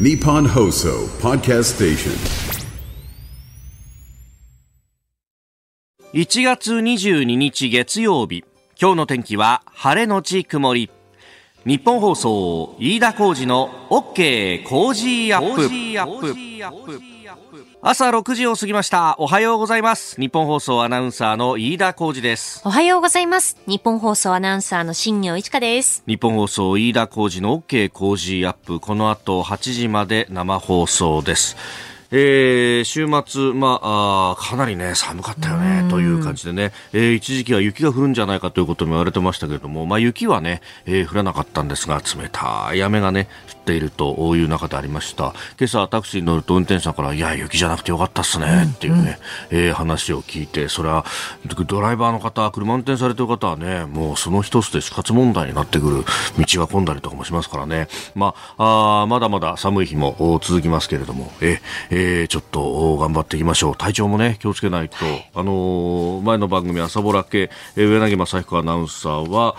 ニッポン放送ソーパーキャストテーション1月22日月曜日。今日の天気は晴れのち曇り。日本放送飯田浩二の OK 工事アップ。朝6時を過ぎました。おはようございます。日本放送アナウンサーの飯田浩二です。おはようございます。日本放送アナウンサーの新業一華です。日本放送飯田浩二の OK 工事アップ。この後8時まで生放送ですえー週末、まあ、かなりね、寒かったよね、という感じでね、えー一時期は雪が降るんじゃないかということも言われてましたけれども、まあ、雪はね、えー降らなかったんですが、冷たい雨がね、降っているという中でありました。今朝、タクシーに乗ると運転手さんから、いや、雪じゃなくてよかったっすね、っていうね、えー話を聞いて、それは、ドライバーの方、車運転されてる方はね、もうその一つで死活問題になってくる道が混んだりとかもしますからね、まあ、あーまだまだ寒い日もお続きますけれども、ええーちょっとお頑張っていきましょう。体調もね、気をつけないと。あのー前の番組、朝ぼら系、えー上柳正彦アナウンサーは、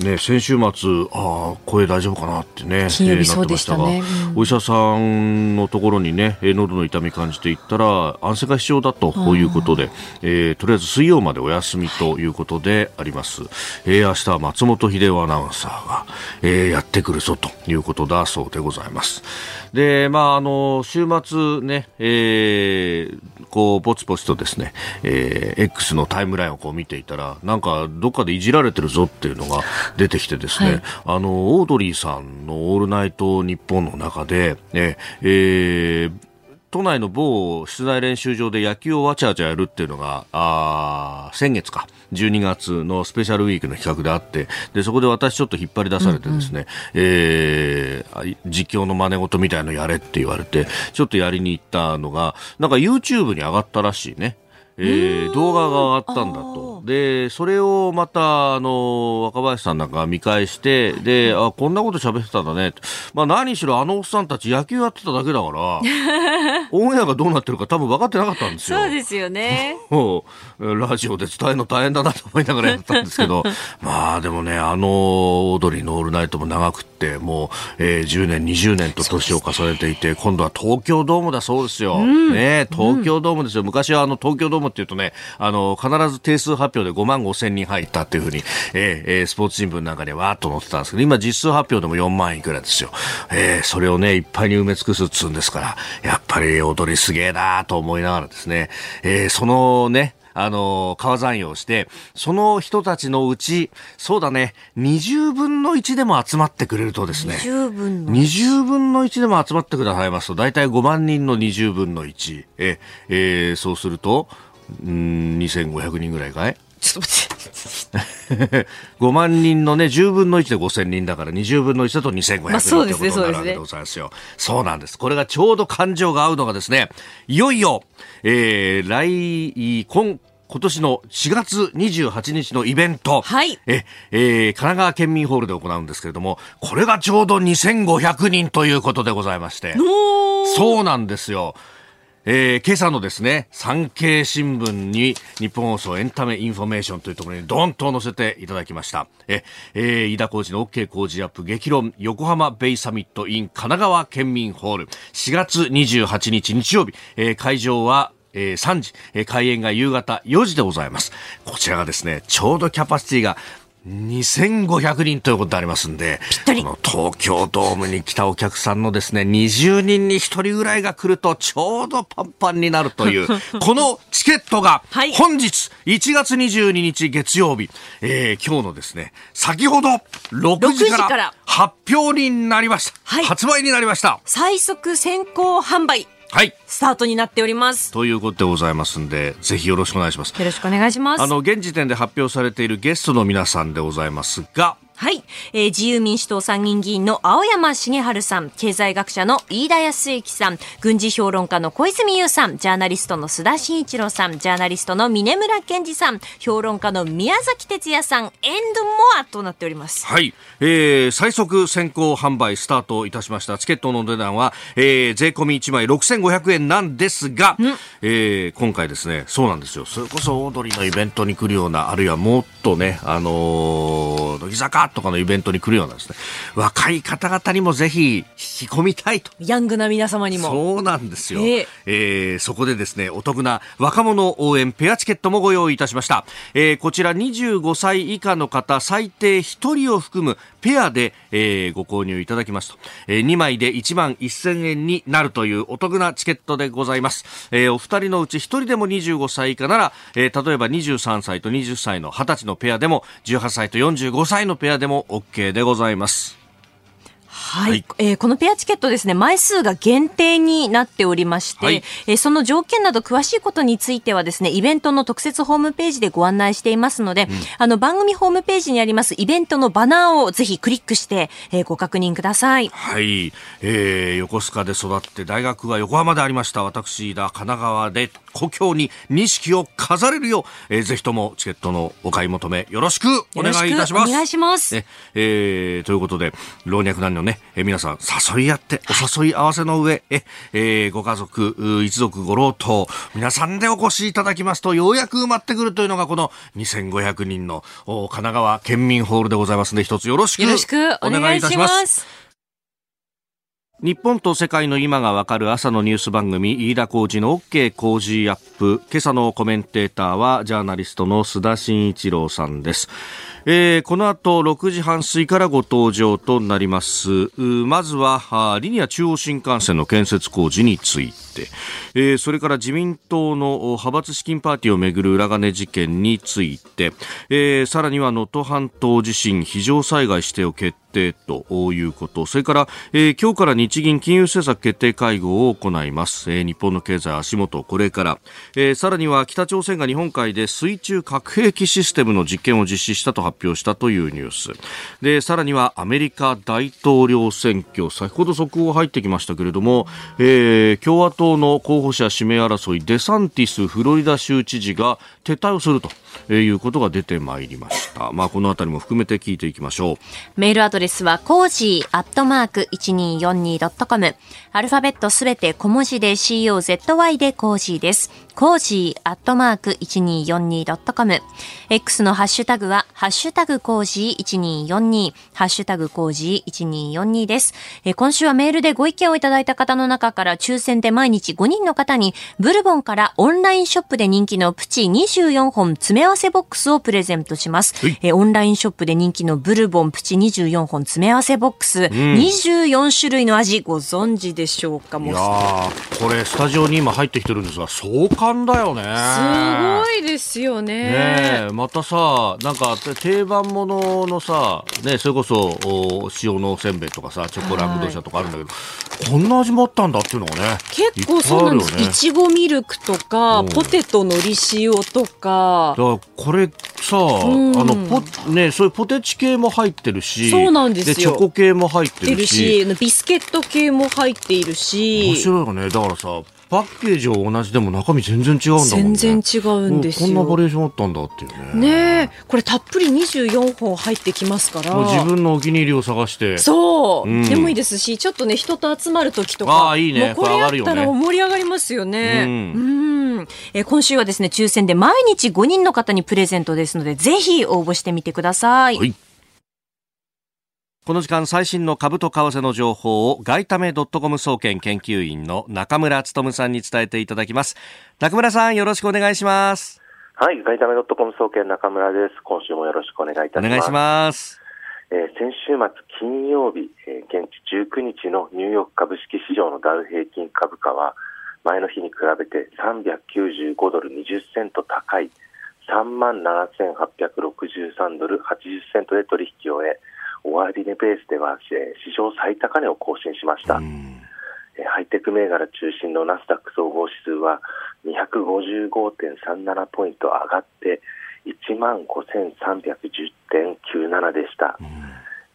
ね、先週末、ああ、声大丈夫かなってね、金曜日えーなってましたがそうでしたねうんお医者さんのところにね、えー喉の痛み感じていったら、安静が必要だということで、えーとりあえず水曜までお休みということであります。えー明日は松本秀夫アナウンサーが、えーやってくるぞということだそうでございます。で、まあ、あの、週末ね、えーこう、ぼつぼつとですね、えー X のタイムラインをこう見ていたら、なんか、どっかでいじられてるぞっていうのが出てきてですね、はい。あの、オードリーさんのオールナイト日本の中で、ね、えー都内の某室内練習場で野球をわちゃわちゃやるっていうのが、あー先月か、12月のスペシャルウィークの企画であって、で、そこで私ちょっと引っ張り出されてですね、えーあ実況の真似事みたいのやれって言われて、ちょっとやりに行ったのが、なんか YouTube に上がったらしいね。えー動画が上がったんだと。で、それをまた、あの、若林さんなんかが見返して、で、あ、こんなこと喋ってたんだね。まあ何しろあのおっさんたち野球やってただけだから、オンエアがどうなってるか多分分かってなかったんですよ。そうですよね。ラジオで伝えるの大変だなと思いながらやったんですけど、まあでもね、あのオードリーのオールナイトも長くって、もう、えー10年、20年と年を重ねていて、今度は東京ドームだそうですよ。ね東京ドームですよ。昔はあの東京ドームっていうとね、あの、必ず定数発表で5万5千人入ったっていうふうに、えーえースポーツ新聞なんかでわーっと載ってたんですけど、今実数発表でも4万いくらですよ。えーそれをね、いっぱいに埋め尽くすっつうんですから、やっぱり踊りすげえなと思いながらですね、えーそのね、あの、川山用をして、その人たちのうち、そうだね、20分の1でも集まってくれるとですね、十分の。20分の1でも集まってくださいますと、大体5万人の20分の1。え、えーそうすると、うん、2500人ぐらいかい？ちょっと待って。5万人のね、10分の1で5000人だから、20分の1だと2500人ということになるわけでございますよ。そうなんです。これがちょうど感情が合うのがですね、いよいよ、えー、来、今、今年の4月28日のイベント。はいえ、えー神奈川県民ホールで行うんですけれども、これがちょうど2500人ということでございまして。そうなんですよ。えー今朝のですね、産経新聞にニッポン放送エンタメインフォメーションというところにドンと載せていただきました。え、えー飯田浩二の OK 工事アップ激論横浜ベイサミット in 神奈川県民ホール4月28日日曜日、えー会場はえー3時、えー開演が夕方4時でございます。こちらがですね、ちょうどキャパシティが2500人ということでありますんで、この東京ドームに来たお客さんのですね、20人に1人ぐらいが来るとちょうどパンパンになるという、このチケットがはい。本日1月22日月曜日、えー今日のですね、先ほど6時か6時からら。発表になりました。はい。発売になりました。最速先行販売、はい。スタートになっております。ということでございますんで、ぜひよろしくお願いします。よろしくお願いします。あの、現時点で発表されているゲストの皆さんでございますが、はい、えー自由民主党参議院議員の青山茂春さん、経済学者の飯田康之さん、軍事評論家の小泉悠さん、ジャーナリストの須田慎一郎さん、ジャーナリストの峰村健二さん、評論家の宮崎哲也さん、エンドモアとなっております。はい、えー、最速先行販売スタートいたしました。チケットの値段は、えー、税込み1枚6500円なんですが、えー、今回ですね、そうなんですよ。それこそオードリーのイベントに来るような、あるいはもっとね、あのー、乃木坂とかのイベントに来るようなですね、若い方々にもぜひ引き込みたいと。ヤングな皆様にも。そうなんですよ。えええーそこでですね、お得な若者応援ペアチケットもご用意いたしました。えーこちら25歳以下の方、最低1人を含むペアで、えーご購入いただきますと、え2枚で1万1000円になるというお得なチケットでございます。えーお二人のうち1人でも25歳以下なら、えー例えば23歳と20歳の20歳のペアでも、18歳と45歳のペアででも OK でございます。はい、はいえーこのペアチケットですね、枚数が限定になっておりまして、はいえーその条件など詳しいことについてはですね、イベントの特設ホームページでご案内していますので、あの番組ホームページにありますイベントのバナーをぜひクリックして、えーご確認ください。はい、えー、横須賀で育って大学は横浜でありました私だ神奈川で故郷に錦を飾れるよう、えーぜひともチケットのお買い求めよろしくお願いいたします。お願いします。ねえーということで老若男女ね、えー皆さん誘い合ってお誘い合わせの上、ええーご家族う一族ご老頭皆さんでお越しいただきますとようやく埋まってくるというのがこの2500人のお神奈川県民ホールでございますので一つよろしくお願いします。日本と世界の今がわかる朝のニュース番組飯田浩二の OK 工事アップ。今朝のコメンテーターはジャーナリストの須田慎一郎さんです、えーこの後6時半過ぎからご登場となります。まずはリニア中央新幹線の建設工事について、えーそれから自民党の派閥資金パーティーをめぐる裏金事件について、えーさらには能登半島地震非常災害指定を決定ということ。それから、えー今日から日銀金融政策決定会合を行います、えー日本の経済足元。これから、えーさらには北朝鮮が日本海で水中核兵器システムの実験を実施したと発表したというニュース。でさらにはアメリカ大統領選挙。先ほど速報入ってきましたけれども、えー共和党の候補者指名争いデサンティスフロリダ州知事が撤退をするということが出てまいりました、まあ、このあたりも含めて聞いていきましょう。メールアドレスは、コージーアットマーク 1242.com。アルファベットすべて小文字で COZY でコージーです。コージーアットマーク 1242.com。X のハッシュタグは、ハッシュタグコージー1242、ハッシュタグコージー1242です。えー今週はメールでご意見をいただいた方の中から抽選で毎日5人の方に、ブルボンからオンラインショップで人気のプチ24本詰め合わせボックスをプレゼントします。はいえーオンラインショップで人気のブルボンプチ24本詰め合わせボックス、24種類の味ご存知でしょうか？いもう。やーこれスタジオに今入ってきてるんですが壮観だよね。すごいですよね。ねえまたさなんか定番もののさ、ね、それこそお塩のおせんべいとかさチョコラングドシャとかあるんだけど、こんな味もあったんだっていうのがね結構そうなんです。いね。いちごミルクとか、うん。ポテトのり塩とか。だ。からこれさ、ん。あのポねそういうポテチ系も入ってるしそうなんですよ。チョコ系も入っててるしビスケット系も入っている面し、白いよね。だからさパッケージは同じでも中身全然違うんだもんね。全然違うんですよ。こんなバリエーションあったんだっていうね。ねえ、これたっぷり24本入ってきますから。自分のお気に入りを探して。そう、うん。でもいいですし、ちょっとね、人と集まる時とあか、あいいね。これやったら盛り上がりますよね。ううん。えー今週はですね、抽選で毎日5人の方にプレゼントですので、ぜひ応募してみてください。はいこの時間最新の株と為替の情報を外為ドットコム総研研究員の中村努さんに伝えていただきます中村さんよろしくお願いしますはい、ガイタメドットコム総研中村です。今週もよろしくお願いいたします。お願いしますえー先週末金曜日、えー現地19日のニューヨーク株式市場のダウ平均株価は前の日に比べて395ドル20セント高い3万7863ドル80セントで取引を終え終値ベースでは、えー史上最高値を更新しました。ハイテク銘柄中心のナスダック総合指数は255.37ポイント上がって1万5310.97でした。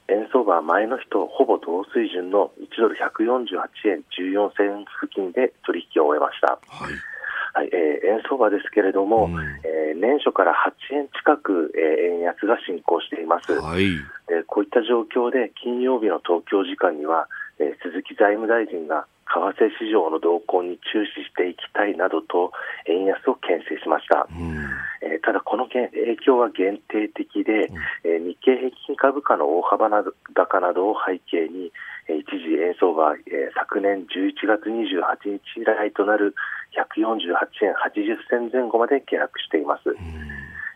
円相場は前の日とほぼ同水準の1ドル148円14銭付近で取引を終えました。はいはい、えー円相場ですけれども、うん。えー年初から8円近く、えー円安が進行しています。はい。でこういった状況で金曜日の東京時間にはえー、鈴木財務大臣が為替市場の動向に注視していきたいなどと円安を牽制しました、うん、えー、ただこの影響は限定的で、うん、えー、日経平均株価の大幅な高などを背景に、えー、一時円相場、えー、昨年11月28日以来となる148円80銭前後まで下落しています、うん、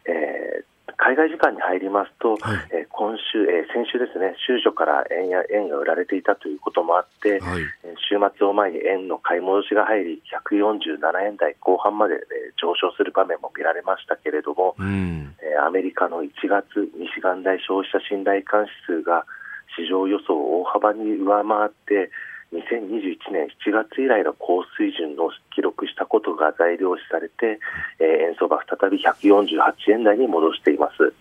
えー海外時間に入りますと、はい、えー、今週、えー、先週ですね、週初から円や円が売られていたということもあって、はい、週末を前に円の買い戻しが入り、147円台後半まで、えー、上昇する場面も見られましたけれども、うん、えー、アメリカの1月、ミシガン大消費者信頼感指数が市場予想を大幅に上回って、2021年7月以来の高水準を記録したことが材料視されて、えー、円相場再び148円台に戻しています。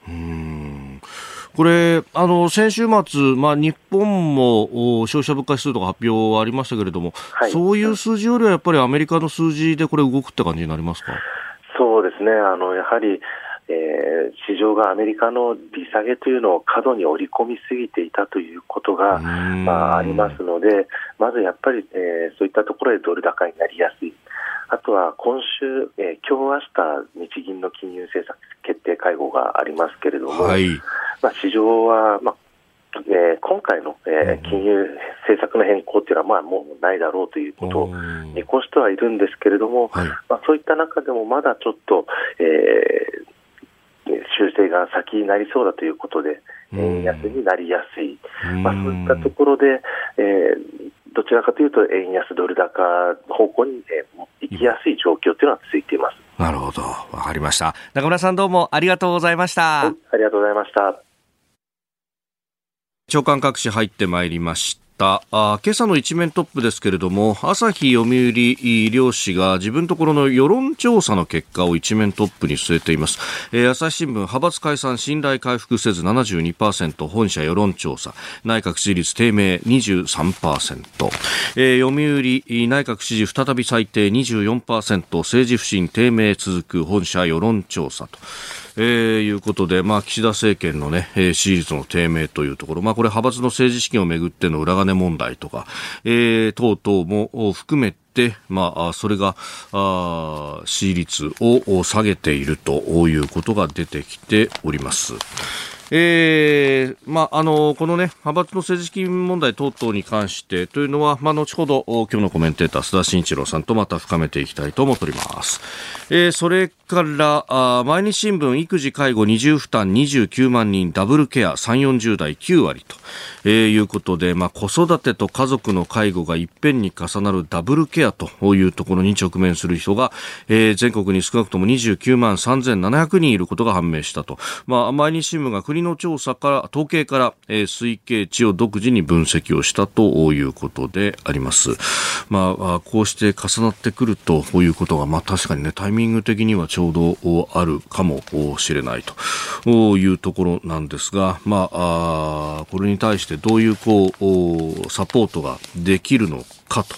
これ、あの、先週末、まあ、日本も消費者物価指数とか発表ありましたけれども、はい、そういう数字よりはやっぱりアメリカの数字でこれ動くって感じになりますか？そうですね。あの、やはり、えー、市場がアメリカの利下げというのを過度に織り込みすぎていたということが、まあ、ありますので、まずやっぱり、えー、そういったところでドル高になりやすい。あとは今週、えー、今日明日日銀の金融政策決定会合がありますけれども、はい、まあ、市場は、まあえー、今回の、えー、金融政策の変更というのは、まあ、もうないだろうということを見越してはいるんですけれども、はい、まあ、そういった中でもまだちょっと、えー、修正が先になりそうだということで、円安になりやすい、まあ、そういったところで、えー、どちらかというと、円安ドル高方向に、えー、行きやすい状況というのは続いています。なるほど。わかりました。中村さんどうもありがとうございました。はい、ありがとうございました。長官各紙入ってまいりました。た。あ今朝の一面トップですけれども朝日読売両紙が自分ところの世論調査の結果を一面トップに据えています、えー、朝日新聞派閥解散信頼回復せず72%本社世論調査。内閣支持率低迷23%、えー、読売内閣支持再び最低24%政治不信低迷続く本社世論調査と。えー、いうことで、まあ、岸田政権のね、えー、支持率の低迷というところ、まあ、これ派閥の政治資金をめぐっての裏金問題とか、えー、等々も含めて、まあ、それが、あ支持率を下げているということが出てきております。えーまあ、あのこの、ね、派閥の政治資金問題等々に関してというのは、まあ、後ほど今日のコメンテーター須田慎一郎さんとまた深めていきたいと思っております、えー、それからあ毎日新聞育児介護二重負担29万人ダブルケア3 4 0代9割と、えー、いうことで、まあ、子育てと家族の介護がいっぺんに重なるダブルケアというところに直面する人が、えー、全国に少なくとも29万3700人いることが判明したと、まあ、毎日新聞が国の調査から統計から、えー、推計値を独自に分析をしたということであります。まあ、こうして重なってくるということが、まあ、確かにねタイミング的にはちょうどあるかもしれないと。いうところなんですが、まあ、これに対してどういうこうサポートができるのかと。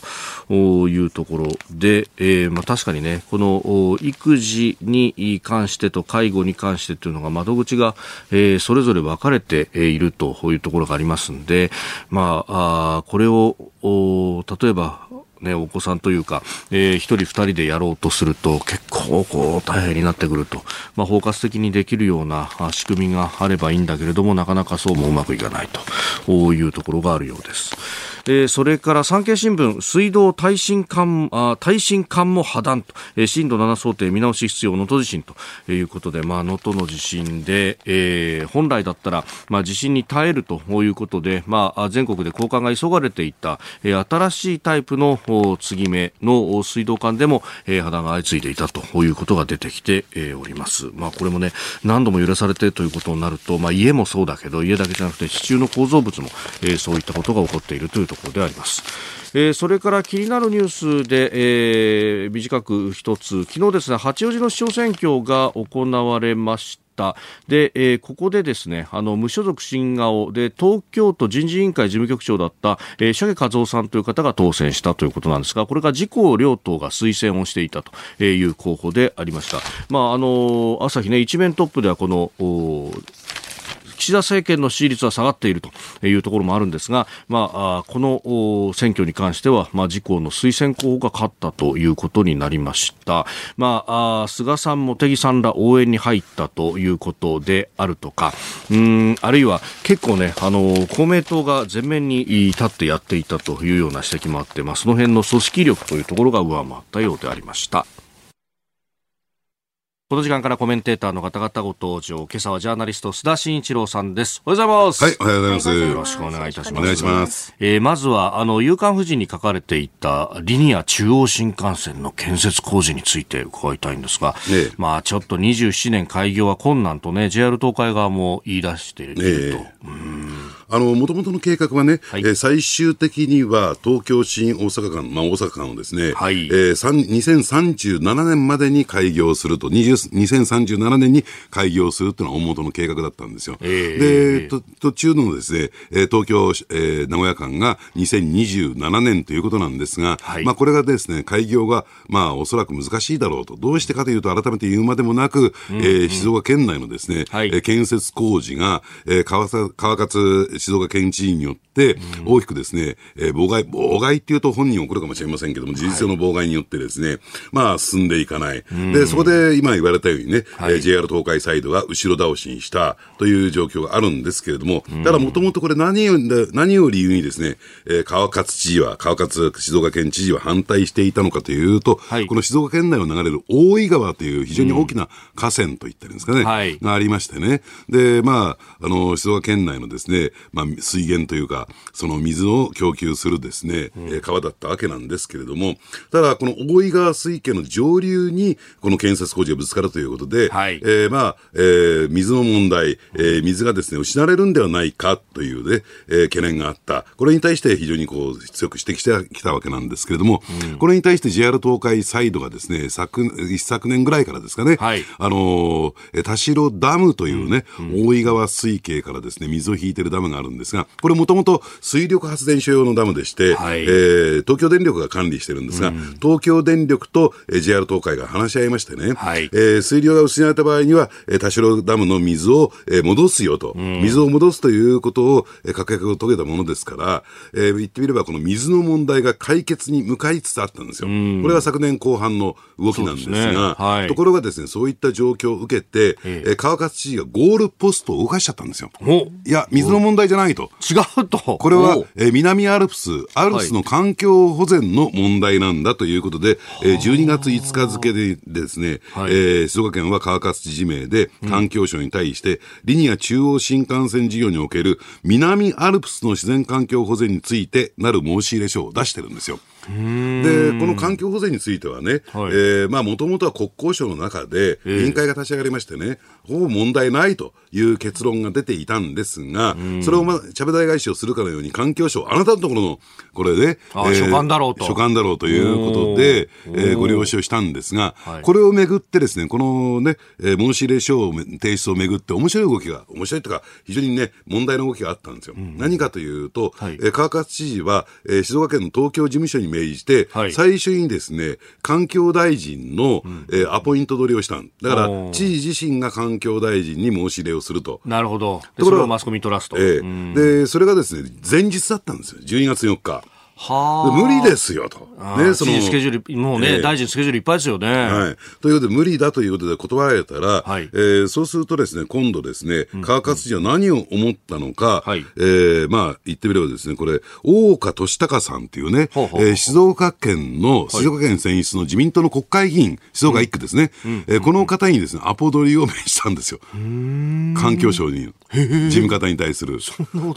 いうところで、えーまあ、確かにね、この育児に関してと介護に関してというのが窓口が、えー、それぞれ分かれているというところがありますんで、まあ、あこれを例えばね、お子さんというか、えー、一人二人でやろうとすると結構こう大変になってくると、まあ、包括的にできるような仕組みがあればいいんだけれども、なかなかそうもうまくいかないというところがあるようです。えー、それから産経新聞、水道耐震管あ耐震管も破断と、えー、震度7想定見直し必要能登地震と。いうことで、まあ、能登の地震で、えー、本来だったら、まあ、地震に耐えるということで、まあ、全国で交換が急がれていた、えー、新しいタイプの継ぎ目の水道管でも、えー、破断が相次いでいたということが出てきて、えー、おります。まあ、これもね、何度も揺らされてということになると、まあ、家もそうだけど、家だけじゃなくて地中の構造物も、えー、そういったことが起こっているというところであります。えー、それから気になるニュースで、えー、短く一つ。昨日ですね八王子の市長選挙が行われました。で、えー、ここでですねあの無所属新顔。で東京都人事委員会事務局長だった、えー、シャゲ和夫さんという方が当選したということなんですがこれが自公両党が推薦をしていたという候補でありました、まあ、あの朝日ね一面トップではこの岸田政権の支持率は下がっているというところもあるんですが、まあ、この選挙に関しては、まあ、自公の推薦候補が勝ったということになりました。まあ、菅さん、茂木さんら応援に入ったということであるとか、うんあるいは結構ね、あの公明党が前面に立ってやっていたというような指摘もあって、まあ、その辺の組織力というところが上回ったようでありました。この時間からコメンテーターの方々ご登場。今朝はジャーナリスト須田慎一郎さんです。おはようございます。はい、おはようございます。よろしくお願いいたします。お願いします。えー、まずは、あの、夕刊富士に書かれていたリニア中央新幹線の建設工事について伺いたいんですが、ね、まあ、ちょっと27年開業は困難とね、JR 東海側も言い出していると。ね、うんあの、もともとの計画はね、はい、えー、最終的には東京新大阪間、まあ大阪間をですね、はい、えー、2037年までに開業すると、2037年に開業するというのは大元の計画だったんですよ。えー、で、途中のですね、東京、えー、名古屋間が2027年ということなんですが、はい、まあこれがですね、開業が、まあおそらく難しいだろうと。どうしてかというと、改めて言うまでもなく、うんうん、えー、静岡県内のですね、はい、建設工事が、えー、川川勝静岡県知事によって、大きくですね、えー、妨害、妨害っていうと本人怒るかもしれませんけども、事実上の妨害によってですね、まあ進んでいかない。で、そこで今言われたようにね、はい、えー、JR 東海サイドが後ろ倒しにしたという状況があるんですけれども、ただもともとこれ何を、何を理由にですね、えー、川勝知事は、川勝静岡県知事は反対していたのかというと、はい、この静岡県内を流れる大井川という非常に大きな河川といったんですかね、はい、がありましてね。で、まあ、あの、静岡県内のですね、まあ、水源というか、その水を供給するですね、うん、川だったわけなんですけれども、ただ、この大井川水系の上流に、この建設工事がぶつかるということで、はい、えー、まあ、えー、水の問題、えー、水がですね、失われるんではないかというね、えー、懸念があった。これに対して非常にこう、強く指摘してきたわけなんですけれども、うん、これに対して JR 東海サイドがですね、昨、一昨年ぐらいからですかね、はい、あのー、田代ダムというね、うん、大井川水系からですね、水を引いてるダムがあるんですが、これもともと水力発電所用のダムでして、はい、えー、東京電力が管理してるんですが、うん、東京電力と、えー、JR 東海が話し合いましてね、はい、えー、水量が失われた場合には、えー、田代ダムの水を、えー、戻すよと、うん、水を戻すということを、えー、確約を遂げたものですから、えー、言ってみればこの水の問題が解決に向かいつつあったんですよ。うん、これが昨年後半の動きなんですが、すね。はい、ところがですね、そういった状況を受けて、えー、川勝知事がゴールポストを動かしちゃったんですよ。いや、水の問題じゃないと。違うと。これは、えー、南アルプス、アルプスの環境保全の問題なんだということで、はい、えー、12月5日付でですね、はい、えー、静岡県は川勝知事名で環境省に対して、うん、リニア中央新幹線事業における南アルプスの自然環境保全についてなる申し入れ書を出してるんですよ。で、この環境保全についてはね、はい、えー、まあ、もともとは国交省の中で委員会が立ち上がりましてね、ほぼ問題ないという結論が出ていたんですが、それをまあ、ちゃぶ台返しをするかのように、環境省、あなたのところの、これで、えー、所管だろうと。所管だろうということで、えー、ご了承をしたんですが、これをめぐってですね、このね、えー、申し入れ書を提出をめぐって面白い動きが、面白いというか、非常にね、問題の動きがあったんですよ。うん、何かというと、はい、えー、川勝知事は、えー、静岡県の東京事務所に命じて、はい、最初にですね、環境大臣の、うん、えー、アポイント取りをしたん。だから、知事自身が環境大臣に申し入れをすると。なるほど。それをマスコミトラスト。えー、で、それがですね、前日だったんですよ。12月4日。は無理ですよと。ね、その。スケジュール、もうね、えー、大臣スケジュールいっぱいですよね。はい。ということで、無理だということで断られたら、はい、えー、そうするとですね、今度ですね、川勝知事は何を思ったのか、はい、えー、まあ、言ってみればですね、これ、大岡俊孝さんっていうね、ほうほうえー、静岡県の、静岡県選出の自民党の国会議員、静岡一区ですね、うん、えー、この方にですね、アポ取りを命じたんですよ。環境省に。事務方に対する。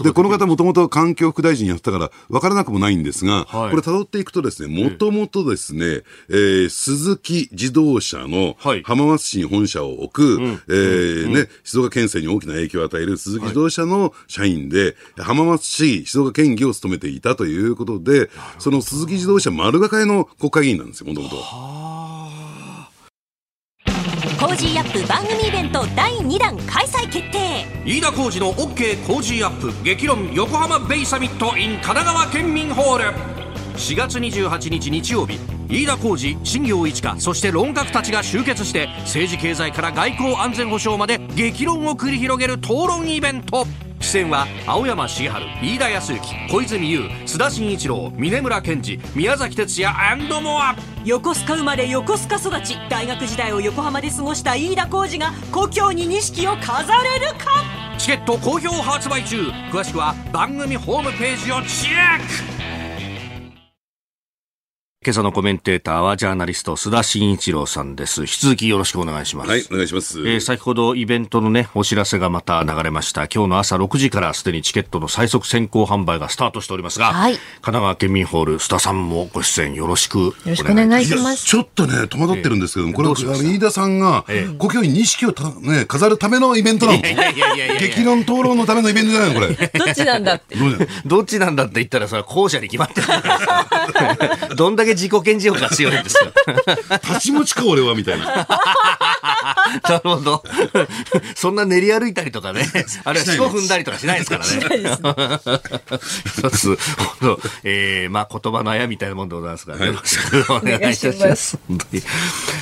で、この方もともと環境副大臣やってたから、分からなくもないんですが、はい、これ辿っていくとですね、もともとですね、えー、鈴木自動車の浜松市に本社を置く、はい、えー、ね、静岡県政に大きな影響を与える鈴木自動車の社員で、浜松市静岡県議を務めていたということで、その鈴木自動車丸がかえの国会議員なんですよ、もともと。コージーアップ番組イベント第2弾開催決定。飯田浩司の OK コージーアップ。激論横浜ベイサミット in 神奈川県民ホール。4月28日日曜日飯田浩司新行市佳そして論客たちが集結して政治経済から外交安全保障まで激論を繰り広げる討論イベント。出演は青山繁晴飯田康之小泉悠須田慎一郎峯村健司宮崎哲弥 more。横須賀生まれ横須賀育ち大学時代を横浜で過ごした飯田浩二が故郷に錦を飾れるか？チケット好評発売中。詳しくは番組ホームページをチェック今朝のコメンテーターはジャーナリスト須田慎一郎さんです。引き続きよろしくお願いします。はい、お願いします。えー、先ほどイベントのね、お知らせがまた流れました。今日の朝6時からすでにチケットの最速先行販売がスタートしておりますが、はい、神奈川県民ホール、須田さんもご出演よろしくよろしくお願いします。ちょっとね、戸惑ってるんですけども、えー、これは飯田さんが、故郷に錦をた、ね、飾るためのイベントなの。激論討論のためのイベントじゃないの、これ。どっちなんだって。どっちなんだって言ったら、それは後者に決まってる。どんだけ自己顕示欲が強いんですよ。立ち持ちか、俺は、みたいな。なるほど。そんな練り歩いたりとかね、あるいは四五踏んだりとかしないですからね。一つ、えー、まあ言葉のあやみたいなもんでございますから、ね、よろしくお願いします。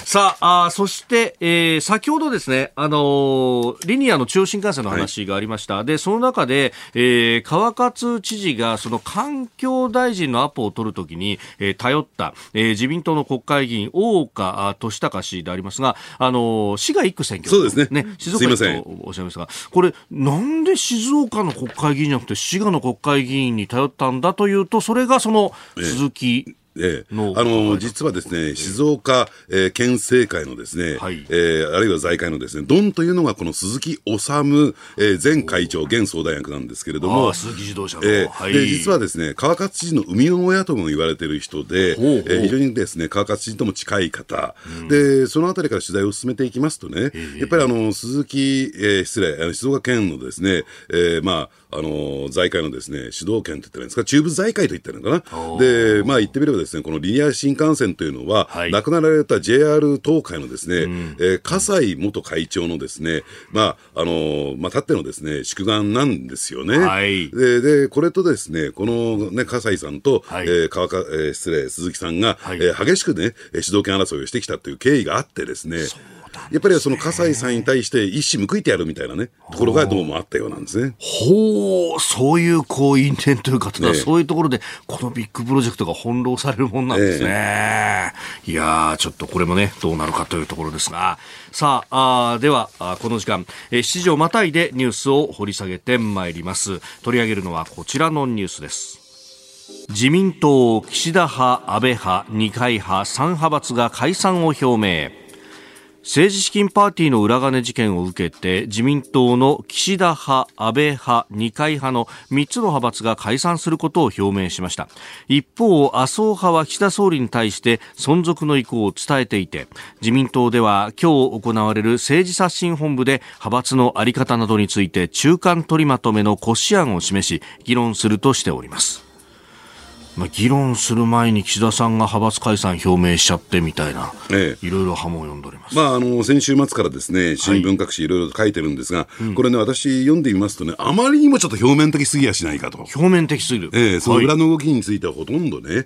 さあ、あそして、えー、先ほどですね、あのー、リニアの中央新幹線の話がありました。はい、で、その中で、えー、川勝知事がその環境大臣のアポを取るときに、えー、頼った、えー、自民党の国会議員、大岡俊孝氏でありますが、あの、滋賀一区選挙。そうですね。ね、静岡とおっしゃいましたが、これ、なんで静岡の国会議員じゃなくて、滋賀の国会議員に頼ったんだというと、それがその鈴木、ええ、あの実はですね、静岡、えー、県政会のですね、はい、えー、あるいは財界のですね、ドンというのがこの鈴木治、えー、前会長、現総大役なんですけれども、鈴木自動車の、えーはい、で実はですね、川勝知事の生みの親とも言われている人で、ほえー、非常にですね、川勝知事とも近い方、うん、で、そのあたりから取材を進めていきますとね、やっぱりあの、鈴木、えー、失礼、静岡県のですね、えー、まあ、あの財界のですね主導権って言ったらいいんですか、中部財界と言ったらいいのかな、でまあ、言ってみれば、ですねこのリニア新幹線というのは、はい、亡くなられた JR 東海のですね、うん、えー、葛西元会長のですね、まああのまあ、たってのですね宿願なんですよね。はい、ででこれとですねこの、ね、葛西さんと、はい、えー、川かえー、失礼鈴木さんが、はい、えー、激しくね主導権争いをしてきたという経緯があってですね。やっぱりその葛西さんに対して一矢報いてやるみたいなね、ところがどうもあったようなんですね。ほう、そういうこう因縁というか、ね、そういうところで、このビッグプロジェクトが翻弄されるもんなんですね。いやちょっとこれもね、どうなるかというところですが、さあ、あではあ、この時間、え7時をまたいでニュースを掘り下げてまいります。取り上げるのはこちらのニュースです。自民党岸田派安倍派二階派3派閥が解散を表明政治資金パーティーの裏金事件を受けて自民党の岸田派、安倍派、二階派の3つの派閥が解散することを表明しました。一方麻生派は岸田総理に対して存続の意向を伝えていて自民党では今日行われる政治刷新本部で派閥の在り方などについて中間取りまとめの骨子案を示し議論するとしております。まあ、議論する前に岸田さんが派閥解散表明しちゃってみたいな、ええ、いろいろ波紋を読んでおります、まあ、あの先週末からですね新聞各紙、いろいろ書いてるんですが、はいこれね、私、読んでみますとね、あまりにもちょっと表面的すぎやしないかと。表面的すぎる、ええ、その裏の動きについてはほとんどね、はい、え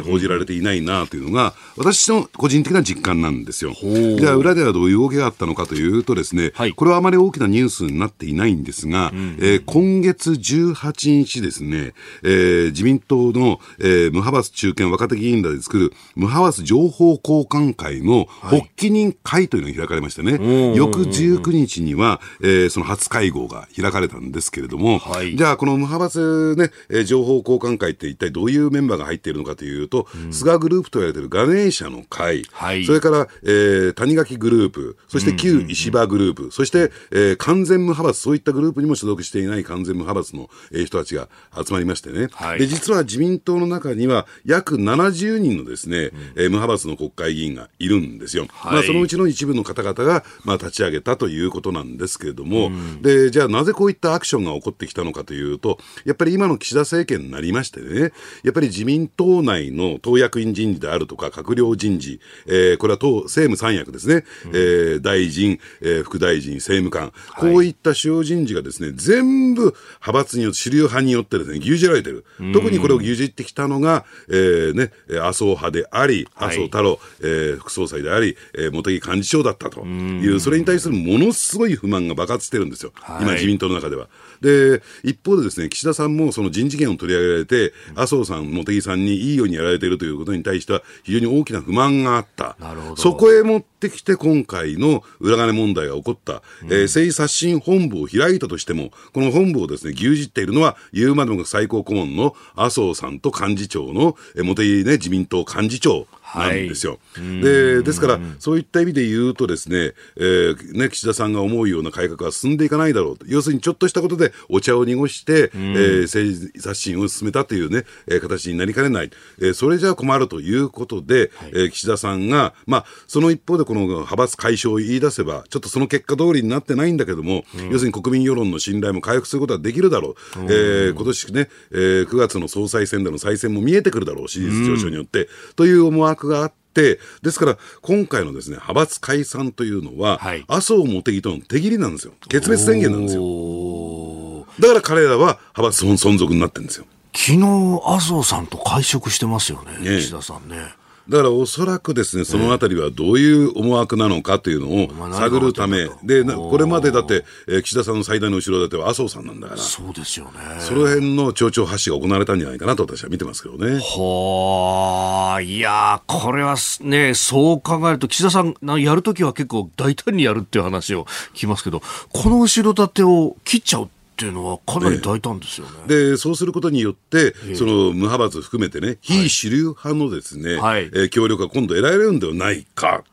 ー、報じられていないなというのが、私の個人的な実感なんですよ。じゃあ、裏ではどういう動きがあったのかというとですね、はい、これはあまり大きなニュースになっていないんですが、うん、えー、今月18日ですね、えー、自民党の、えー、無派閥中堅若手議員らで作る無派閥情報交換会の発起人会というのが開かれましてね、はい、翌19日には、えー、その初会合が開かれたんですけれども、はい、じゃあこの無派閥ね、えー、情報交換会って一体どういうメンバーが入っているのかというと、うん、菅グループと言われているガネーシャの会、はい、それから、えー、谷垣グループ、そして旧石破グループ、そして、えー、完全無派閥、そういったグループにも所属していない完全無派閥の、えー、人たちが集まりましてね、はい、で実は自民党の中には約70人のですね、うん、えー、無派閥の国会議員がいるんですよ。はい、まあ、そのうちの一部の方々が、まあ、立ち上げたということなんですけれども、うん、で、じゃあなぜこういったアクションが起こってきたのかというと、やっぱり今の岸田政権になりましてね、やっぱり自民党内の党役員人事であるとか、閣僚人事、えー、これは党政務三役ですね、うん、えー、大臣、えー、副大臣、政務官、こういった主要人事がですね、全部派閥によって、主流派によってですね、牛耳られてる。特にこれを牛耳ってききたのが、えーね、麻生派であり、麻生太郎、はい、えー、副総裁であり、えー、茂木幹事長だったという、それに対するものすごい不満が爆発してるんですよ、はい、今、自民党の中では。で、一方でですね、岸田さんもその人事権を取り上げられて、麻生さん、茂木さんにいいようにやられているということに対しては、非常に大きな不満があった。そこへ持ってきて、今回の裏金問題が起こった、うん、えー、政刷新本部を開いたとしても、この本部をですね、牛耳っているのは、言うまでも最高顧問の麻生さんと幹事長の、えー、茂木ね、自民党幹事長なんですよ。はい、でですから、そういった意味で言うとですね、えー、ね、岸田さんが思うような改革は進んでいかないだろうと。要するにちょっとしたことでお茶を濁して、えー、政治刷新を進めたというね、えー、形になりかねない。えー、それじゃ困るということで、はい、えー、岸田さんが、まあ、その一方でこの派閥解消を言い出せば、ちょっとその結果通りになってないんだけども、要するに国民世論の信頼も回復することはできるだろう。えー、今年ね、えー、9月の総裁選での再選も見えてくるだろう、支持率上昇によって。という思惑があって、、ですから、今回のですね、派閥解散というのは、はい、麻生茂木との手切りなんですよ。決別宣言なんですよ。だから彼らは派閥存続になってるんですよ。昨日、麻生さんと会食してますよね、ね岸田さんね。だからおそらくですね、そのあたりはどういう思惑なのかというのを探るため、で、これまでだって、えー、岸田さんの最大の後ろ盾は麻生さんなんだから、そうですよね。その辺の町長発信が行われたんじゃないかなと私は見てますけどね。はあ、い。やこれはね、そう考えると、岸田さん、やるときは結構大胆にやるっていう話を聞きますけど、この後ろ盾を切っちゃうっていうのはかなり大胆ですよね。で、そうすることによって、その無派閥含めてね、非主流派のですね、はい、えー、協力が今度得られるんではないか。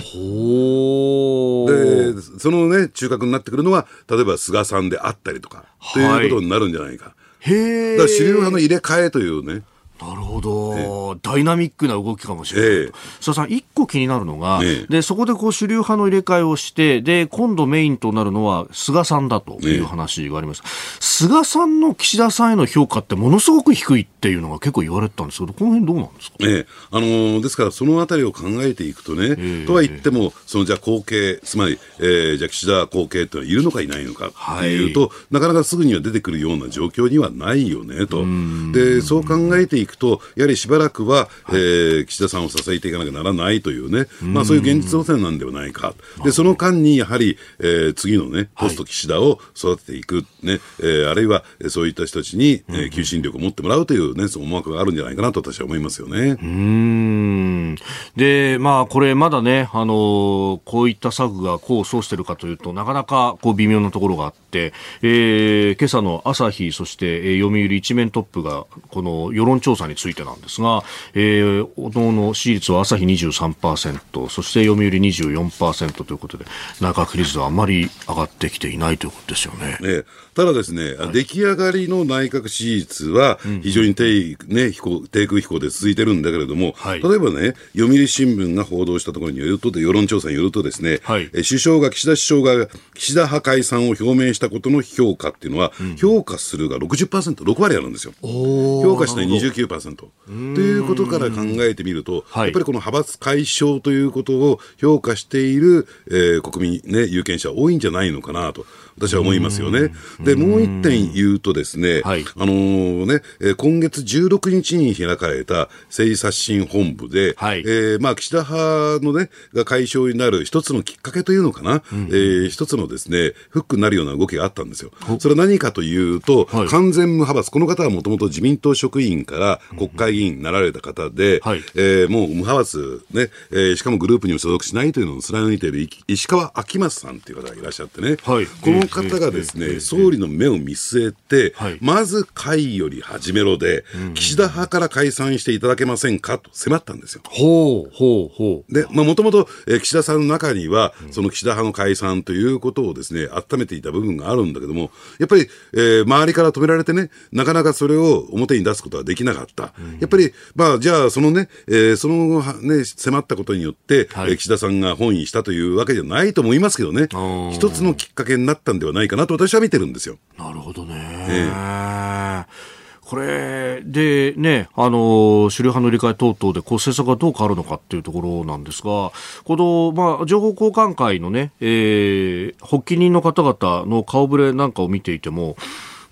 ほで、そのね、中核になってくるのは、例えば菅さんであったりとか、ということになるんじゃないか。へだから主流派の入れ替えというね、なるほど、ダイナミックな動きかもしれない、えー、須田さん、一個気になるのが、えー、でそこでこう主流派の入れ替えをしてで、今度メインとなるのは菅さんだという話があります、えー、菅さんの岸田さんへの評価って、ものすごく低いっていうのが結構言われてたんですけど、この辺どうなんですか、えーあのー、ですから、そのあたりを考えていくとね、えー、とは言っても、そのじゃあ後継、つまり、えー、じゃあ岸田後継っていうのはいるのかいないのかっていうと、はい、なかなかすぐには出てくるような状況にはないよねと。でそう考えていくと、やはりしばらくは、えー、岸田さんを支えていかなきゃならないというね、まあ、そういう現実路線なんではないか、でその間にやはり、えー、次のね、ポスト岸田を育てていく、ねえー、あるいはそういった人たちに、えー、求心力を持ってもらうという、ね、その思惑があるんじゃないかなと私は思いますよね。うん。で、まあ、これ、まだね、あのこういった策が功を奏しているかというと、なかなかこう微妙なところがあって、えー、今朝の朝日、そして、えー、読売一面トップが、この世論調査についてなんですが、えー、おのの支持率は朝日23%、そして読売24%ということで、内閣率はあまり上がってきていないということですよね。ねただですね、はい、出来上がりの内閣支持率は非常に低,、ね、飛行低空飛行で続いてるんだけれども、はい、例えばね、読売新聞が報道したところによると、世論調査によるとですね、はい、首相が、岸田首相が岸田派解散を表明したことの評価っていうのは、うん、評価するが60%、6割あるんですよ。評価しない29%。ということから考えてみると、やっぱりこの派閥解消ということを評価している、えー、国民、ね、有権者多いんじゃないのかなと。私は思いますよね。で、もう一点言うとですね、はい、あのー、ね、え今月16日に開かれた政治刷新本部で、はい、えー、まあ、岸田派のね、が解消になる一つのきっかけというのかな、うん、えー、一つのですね、フックになるような動きがあったんですよ。それは何かというと、はい、完全無派閥、この方はもともと自民党職員から国会議員になられた方で、うんはい、えー、もう無派閥ね、えー、しかもグループにも所属しないというのを貫いている石川昭正さんという方がいらっしゃってね、はい、このの方がですね、総理の目を見据えて、まず会より始めろで、岸田派から解散していただけませんか？と迫ったんですよ。ほうほうほう。で、まあ、もともと、え岸田さんの中には、その岸田派の解散ということをですね、温めていた部分があるんだけども、やっぱり、えー、周りから止められてね、なかなかそれを表に出すことはできなかった。やっぱり、まあ、じゃあ、そのね、えー、そのね、迫ったことによって、はい、岸田さんが本意したというわけじゃないと思いますけどね、一つのきっかけになったんではないかなと私は見てるんですよ。なるほどね。えーこれでね、あの、主流派の理解等々で、こう、政策がどう変わるのかっていうところなんですが、この、まあ、情報交換会のね、えー、発起人の方々の顔ぶれなんかを見ていても、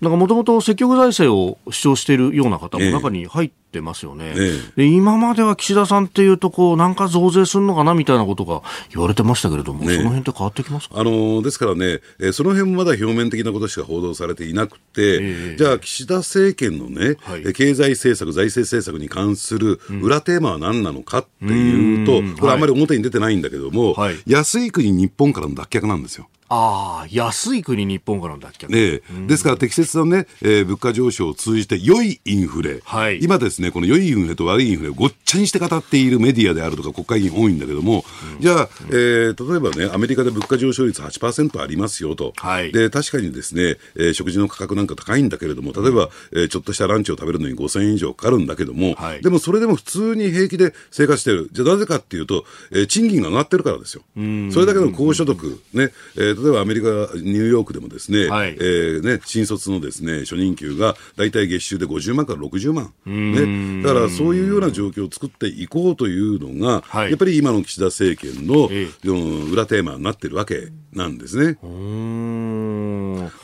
なんかもともと積極財政を主張しているような方も中に入ってますよね。ええ、で今までは岸田さんっていうと、こう、なんか増税するのかなみたいなことが言われてましたけれども、ね、その辺って変わってきますか、あのですからね、えその辺もまだ表面的なことしか報道されていなくて、え、じゃあ、岸田政権のね、はい、経済政策、財政政策に関する裏テーマは何なのかっていうと、うん、これ、あんまり表に出てないんだけども、はい、安い国、日本からの脱却なんですよ。ああ、安い国、日本からの脱却。ね、うん、ですから適切なね、えー、物価上昇を通じて良いインフレ、はい、今ですね、この良いインフレと悪いインフレをごっちゃにして語っているメディアであるとか国会議員多いんだけども、うん、じゃあ、えー、例えばね、アメリカで物価上昇率8%ありますよと、はい、で確かにですね、えー、食事の価格なんか高いんだけれども、例えば、えー、ちょっとしたランチを食べるのに5000円以上かかるんだけども、はい、でもそれでも普通に平気で生活してる、じゃあなぜかっていうと、えー、賃金が上がってるからですよ。それだけの高所得、ねえー、例えばアメリカニューヨークでもですね、はい、えー、ね新卒のですね初任給が大体月収で50万から60万、ね、だからそういうような状況を作っていこうというのが、はい、やっぱり今の岸田政権の、えー、裏テーマになってるわけなん。ですね。だ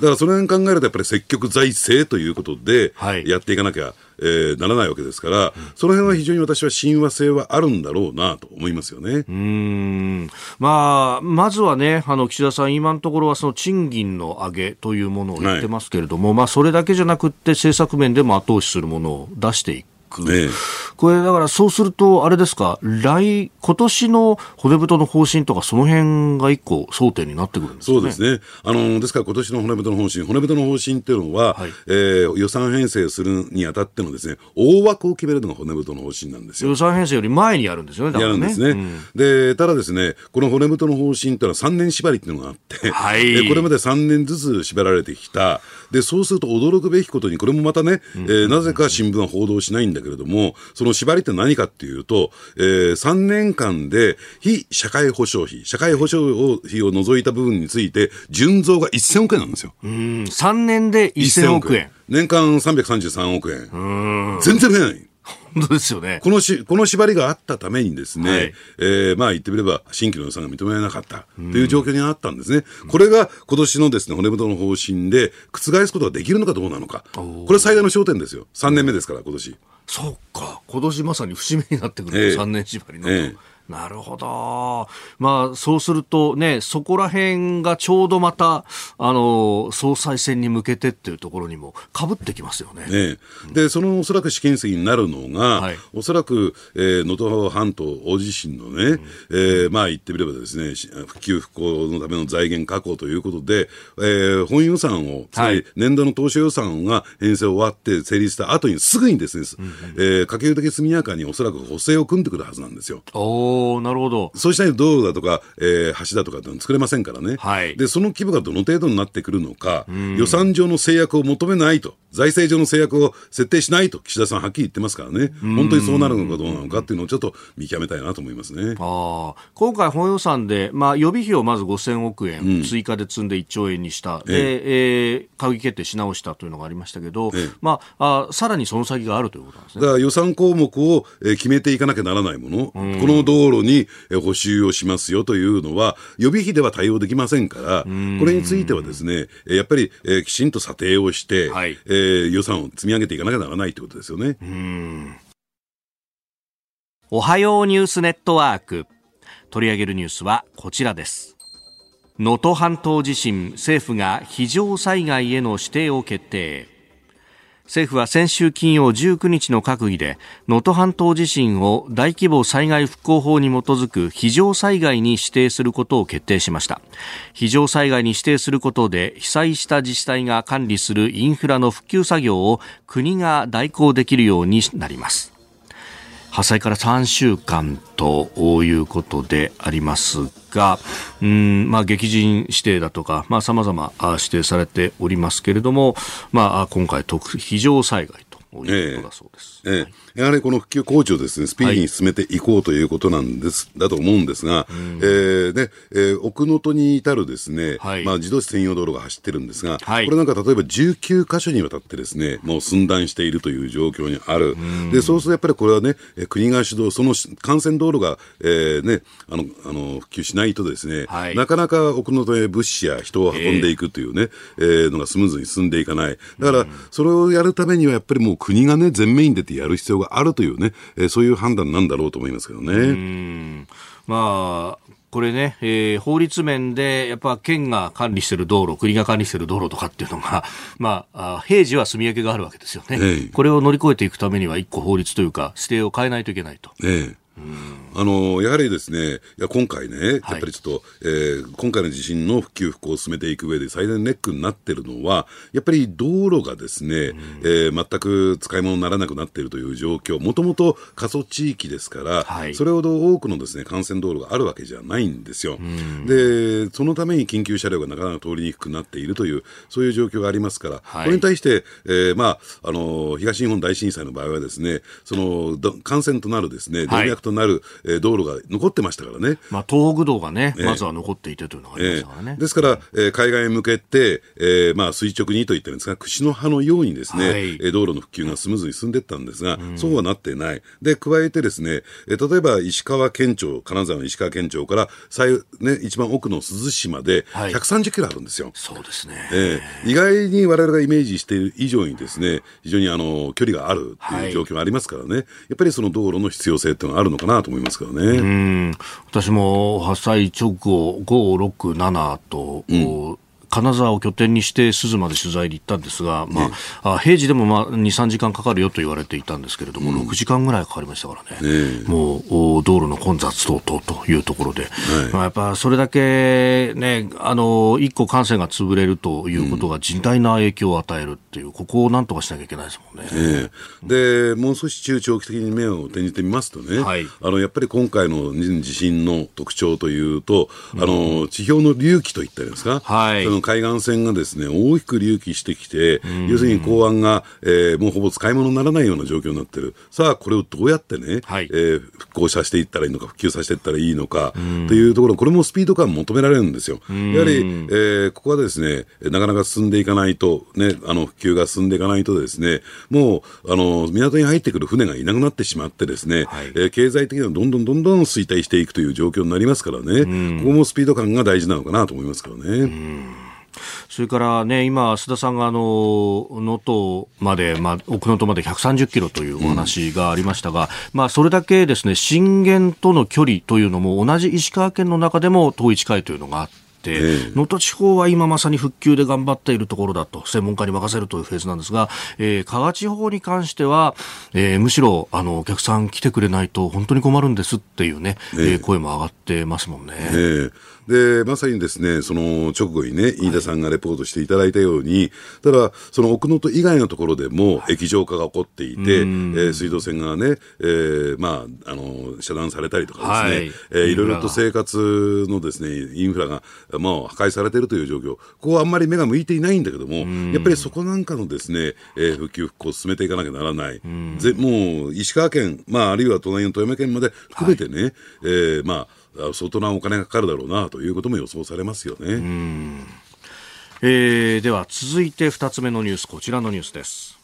からその辺考えるとやっぱり積極財政ということでやっていかなきゃ、えー、ならないわけですから、その辺は非常に私は親和性はあるんだろうなと思いますよね。うんまあ、まずはね、あの岸田さん、今のところはその賃金の上げというものを言ってますけれども、はい、まあ、それだけじゃなくて、政策面でも後押しするものを出していく。く、ね、これだからそうすると、あれですか、来、今年の骨太の方針とか、その辺が一個、争点になってくるんですね？そうですね。あの、ですから今年の骨太の方針、骨太の方針っていうのは、はい、えー、予算編成するにあたってのですね、大枠を決めるのが骨太の方針なんですよ。予算編成より前にやるんですよね、ねやるんですね、うん、で、ただですね、この骨太の方針っていうのは3年縛りっていうのがあって、はい、これまで3年ずつ縛られてきた。で、そうすると驚くべきことに、これもまたね、うん、えー、なぜか新聞は報道しないんだけれども、その縛りって何かっていうと、えー、3年間で非社会保障費、社会保障費を除いた部分について、純増が1000億円なんですよ。うん、3年で1000億円。年間333億円。全然増えない。本当ですよね。このし、この縛りがあったためにですね、はい、えー、まあ言ってみれば、新規の予算が認められなかったという状況にあったんですね。これが今年のですね、骨太の方針で覆すことができるのかどうなのか。これ最大の焦点ですよ。3年目ですから、今年。そうか。今年まさに節目になってくる、えー、3年縛りの。えーなるほど。まあ、そうするとね、そこら辺がちょうどまた、あの、総裁選に向けてっていうところにもかぶってきますよね。ねで、そのおそらく試験席になるのが、はい、おそらく、えー、能登半島大地震のね、うん、えー、まあ言ってみればですね、復旧復興のための財源確保ということで、えー、本予算を、はい、年度の当初予算が編成終わって成立した後にすぐにですね、うんうん、えー、可及的速やかにおそらく補正を組んでくるはずなんですよ。おなるほど。そうした道路だとか、えー、橋だとかって作れませんからね。はい。で、その規模がどの程度になってくるのか、予算上の制約を求めないと、財政上の制約を設定しないと、岸田さんはっきり言ってますからね。本当にそうなるのかどうなのかっていうのをちょっと見極めたいなと思いますね。ああ。今回本予算で、まあ、予備費をまず5000億円、追加で積んで1兆円にした。で、ええー、閣議決定し直したというのがありましたけど、ええ、まあ、あさらにその先があるということなんですね。だから予算項目を、えー、決めていかなきゃならないもの、この道路に補修をしますよというのは、予備費では対応できませんから、これについてはですね、やっぱり、えー、きちんと査定をして、はい、えー、予算を積み上げていかなきゃならないということですよね。おはようニュースネットワーク。取り上げるニュースはこちらです。能登半島地震、政府が非常災害への指定を決定。政府は先週金曜19日の閣議で能登半島地震を大規模災害復興法に基づく非常災害に指定することを決定しました。非常災害に指定することで被災した自治体が管理するインフラの復旧作業を国が代行できるようになります。発災から3週間ということでありますが、うんまあ、激甚指定だとか、まあ、様々指定されておりますけれども、まあ、今回特、非常災害ということだそうです。えー、えー、やはりこの復旧工事をですね、スピーディーに進めていこうということなんです、はい、だと思うんですが、うん、えー、で、えー、奥能登に至るですね、はい、まあ自動車専用道路が走ってるんですが、はい、これなんか例えば19箇所にわたってですね、もう寸断しているという状況にある。で、そうするとやっぱりこれはね、国が主導、その幹線道路が、えー、ね、あの、あの、普及しないとですね、はい、なかなか奥能登へ物資や人を運んでいくというね、えー、えー、のがスムーズに進んでいかない。だから、それをやるためにはやっぱりもう国がね、前面に出てやる必要があるというね、えー、そういう判断なんだろうと思いますけどね。まあ、これね、えー、法律面で、やっぱ県が管理している道路、国が管理している道路とかっていうのが、まあ、平時は住み分けがあるわけですよね、ええ、これを乗り越えていくためには、一個法律というか、指定を変えないといけないと。ええあのやはりですね、いや今回ね、やっぱりちょっと、はい、えー、今回の地震の復旧・復興を進めていく上で最大のネックになっているのは、やっぱり道路がですね、うん、えー、全く使い物にならなくなっているという状況、もともと過疎地域ですから、はい、それほど多くのですね幹線道路があるわけじゃないんですよ。うん、で、そのために緊急車両がなかなか通りにくくなっているという、そういう状況がありますから、はい、これに対して、えーまあ、あの東日本大震災の場合はですね、その幹線となるですね、動脈となる、えー、道路が残ってましたからね。まあ、東北道がね、まずは残っていてというのがありましたからね。えー、ですから、えー、海岸へ向けて、えー、まあ、垂直にと言ってるんですが、串の葉のようにですね、はい、道路の復旧がスムーズに進んでいったんですが、うん、そうはなってない。で、加えてですね、えー、例えば石川県庁、金沢の石川県庁から最、ね、一番奥の珠洲市まで130キロあるんですよ。はい、そうですね。えー、意外に我々がイメージしている以上にですね、非常にあの、距離があるっていう状況がありますからね、はい、やっぱりその道路の必要性っていうのはあるのかなと思いますけどね。うん私も発災直後、5、6、7と、うん金沢を拠点にして珠洲まで取材に行ったんですが、まあ、あ平時でもまあ2、3時間かかるよと言われていたんですけれども、うん、6時間ぐらいかかりましたからね、ねもう道路の混雑等々というところで、はい、まあ、やっぱそれだけね、あの、一個感染が潰れるということが甚大な影響を与えるっていう、ここをなんとかしなきゃいけないですもんね。ねで、もう少し中長期的に目を転じてみますとね、はい、あのやっぱり今回の地震の特徴というと、あの地表の隆起といったんですか、はい、その海岸線がですね大きく隆起してきて、要するに港湾が、えー、もうほぼ使い物にならないような状況になってる、さあ、これをどうやってね、はい、えー、復興させていったらいいのか、普及させていったらいいのかというところ、これもスピード感求められるんですよ。やはり、えー、ここはですね、なかなか進んでいかないと、ね、あの普及が進んでいかないとですね、もうあの港に入ってくる船がいなくなってしまってですね、はい、えー、経済的にはどんどんどんどん衰退していくという状況になりますからね、ここもスピード感が大事なのかなと思いますけどね。それからね、今、須田さんがあの、能登まで、まあ、奥能登まで130キロというお話がありましたが、うん、まあ、それだけですね、震源との距離というのも同じ石川県の中でも遠い近いというのがあって、能登地方は今まさに復旧で頑張っているところだと、専門家に任せるというフェーズなんですが、えー、加賀地方に関しては、えー、むしろ、あの、お客さん来てくれないと本当に困るんですっていうね、えー、声も上がってますもんね。えーで、まさにですね、その直後にね、飯田さんがレポートしていただいたように、ただ、その奥能登以外のところでも液状化が起こっていて、えー、水道線がね、えー、まあ、あの、遮断されたりとかですね、はい、えー、いろいろと生活のですね、インフラが、まあ、破壊されているという状況、ここはあんまり目が向いていないんだけども、やっぱりそこなんかのですね、えー、復旧復興を進めていかなきゃならない。ぜもう、石川県、まあ、あるいは隣の富山県まで含めてね、はい、えー、まあ、相当なお金がかかるだろうなということも予想されますよね。えー、では続いて2つ目のニュースこちらのニュースです。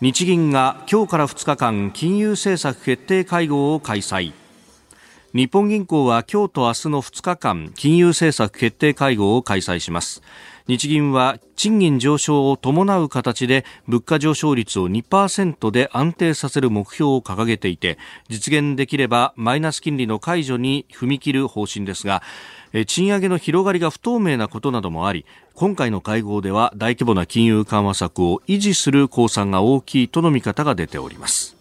日銀が今日から2日間金融政策決定会合を開催。日本銀行は今日と明日の2日間金融政策決定会合を開催します。日銀は賃金上昇を伴う形で物価上昇率を2%で安定させる目標を掲げていて実現できればマイナス金利の解除に踏み切る方針ですが賃上げの広がりが不透明なことなどもあり今回の会合では大規模な金融緩和策を維持する公算が大きいとの見方が出ております、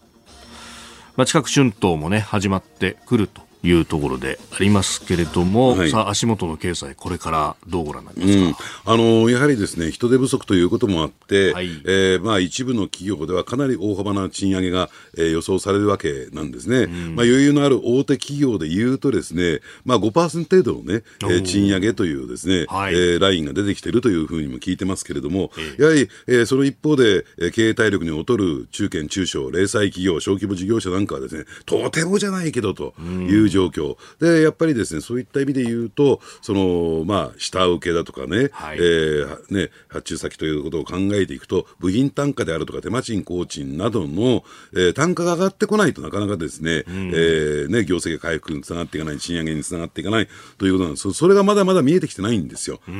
まあ、近く春闘もね始まってくると。いうところでありますけれども、はい、さあ足元の経済これからどうご覧になりますか、うん、あのやはりですね人手不足ということもあって、はい、えー、まあ、一部の企業ではかなり大幅な賃上げが、えー、予想されるわけなんですね、うん、まあ、余裕のある大手企業でいうとですね、まあ、5%程度のね、えー、賃上げというですね、はい、えー、ラインが出てきているというふうにも聞いてますけれども、えー、やはり、えー、その一方で、えー、経営体力に劣る中堅中小零細企業小規模事業者なんかはですねとてもじゃないけどという状況、でやっぱりですねそういった意味で言うとその、まあ、下請けだとかね,、はい、えー、ね発注先ということを考えていくと部品単価であるとか手間賃工賃などの、えー、単価が上がってこないとなかなかですね,、うん、えー、ね業績回復につながっていかない賃上げにつながっていかないということなんです。それがまだまだ見えてきてないんですよ。そう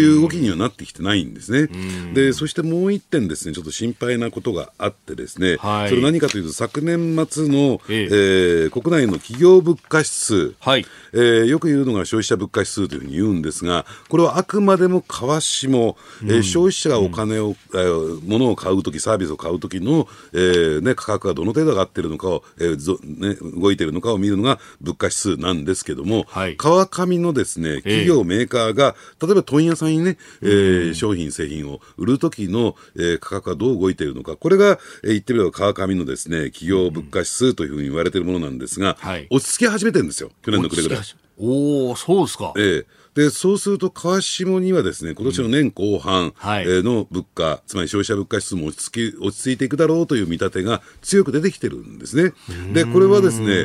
いう動きにはなってきてないんですね。でそしてもう一点ですねちょっと心配なことがあってですね、はい、それ何かというと昨年末の、え。えー、国内の企業物価指数、はい。えー、よく言うのが消費者物価指数というふうに言うんですが、これはあくまでも為替えー、消費者がお金を、うん、えー、物を買うとき、サービスを買うときの、えーね、価格がどの程度上がっているのかを、えーぞね、動いているのかを見るのが物価指数なんですけども、はい、川上のですね企業、メーカーが、例えば問屋さんにね、えー、商品、製品を売るときの、えー、価格がどう動いているのか、これが、えー、言ってみれば川上のですね企業物価指数というふうに言われているものなんですが、はい、落ち着き始めてるんですよ、去年の暮れぐらい。おお、そうですか。ええでそうすると、川下にはですね今年の年後半、うん。はい、の物価、つまり消費者物価指数も落ち着き落ち着いていくだろうという見立てが強く出てきてるんですね。で、これはですね、え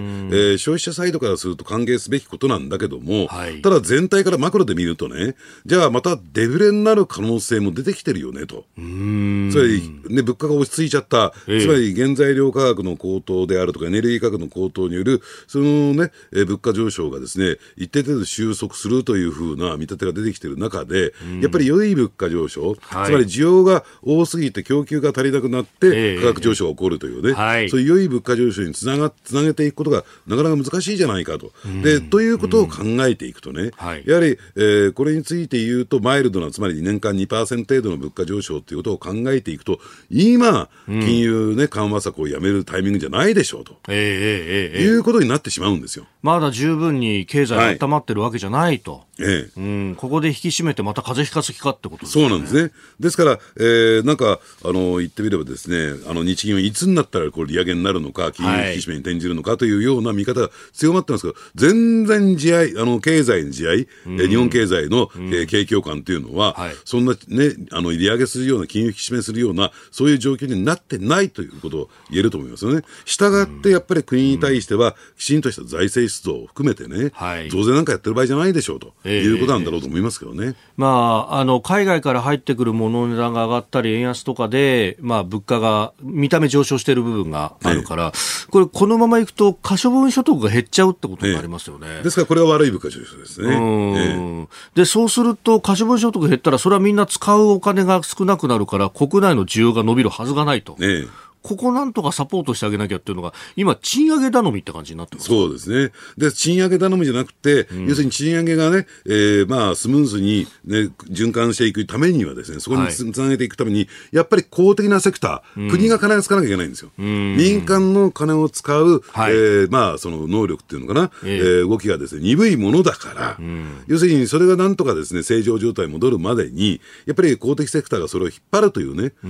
ー、消費者サイドからすると歓迎すべきことなんだけども、はい、ただ全体からマクロで見るとね、じゃあまたデフレになる可能性も出てきてるよねと。つまり、ね、物価が落ち着いちゃった、つまり原材料価格の高騰であるとか、エネルギー価格の高騰による、そのね、物価上昇がですね、一定程度収束するというふうな見立てが出てきている中で、うん、やっぱり良い物価上昇、はい、つまり需要が多すぎて供給が足りなくなって、価格上昇が起こるというね、えー、そういう良い物価上昇につながつなげていくことがなかなか難しいじゃないかと。うん、でということを考えていくとね、はい、やはり、えー、これについて言うと、マイルドな、つまり年間2%程度の物価上昇ということを考えていくと、今、金融、ね、緩和策をやめるタイミングじゃないでしょうと、えーえーえー、いうことになってしまうんですよ。まだ十分に経済が温まってるわけじゃないと。ええ、うん、ここで引き締めてまた風邪ひかす気かってことですね。そうなんですね。ですから、えー、なんか、あの、言ってみればですね、あの、日銀はいつになったらこう利上げになるのか、金融引き締めに転じるのかというような見方が強まってますけど、全然地合、あの、経済の地合、うん、日本経済の、うん、えー、景況感というのは、はい、そんなね、あの、利上げするような、金融引き締めするような、そういう状況になってないということを言えると思いますよね。したがって、やっぱり国に対しては、きちんとした財政出動を含めてね、はい、増税なんかやってる場合じゃないでしょうということなんだろうと思いますけどね。まあ、あの海外から入ってくるものの値段が上がったり、円安とかで、まあ、物価が見た目上昇している部分があるから、これ、このままいくと、可処分所得が減っちゃうってことになりますよね。ですから、これは悪い物価上昇ですね。で、そうすると、可処分所得減ったら、それはみんな使うお金が少なくなるから、国内の需要が伸びるはずがないと。ねここなんとかサポートしてあげなきゃっていうのが、今、賃上げ頼みって感じになってます。そうですね。で、賃上げ頼みじゃなくて、うん、要するに賃上げがね、えー、まあ、スムーズに、ね、循環していくためにはですね、そこにつ,、なげていくために、やっぱり公的なセクター、うん、国が金を使わなきゃいけないんですよ。うん、民間の金を使う、はい、えー、まあ、その能力っていうのかな、えー、えー、動きがですね、鈍いものだから、要するにそれがなんとかですね、正常状態に戻るまでに、やっぱり公的セクターがそれを引っ張るというね、え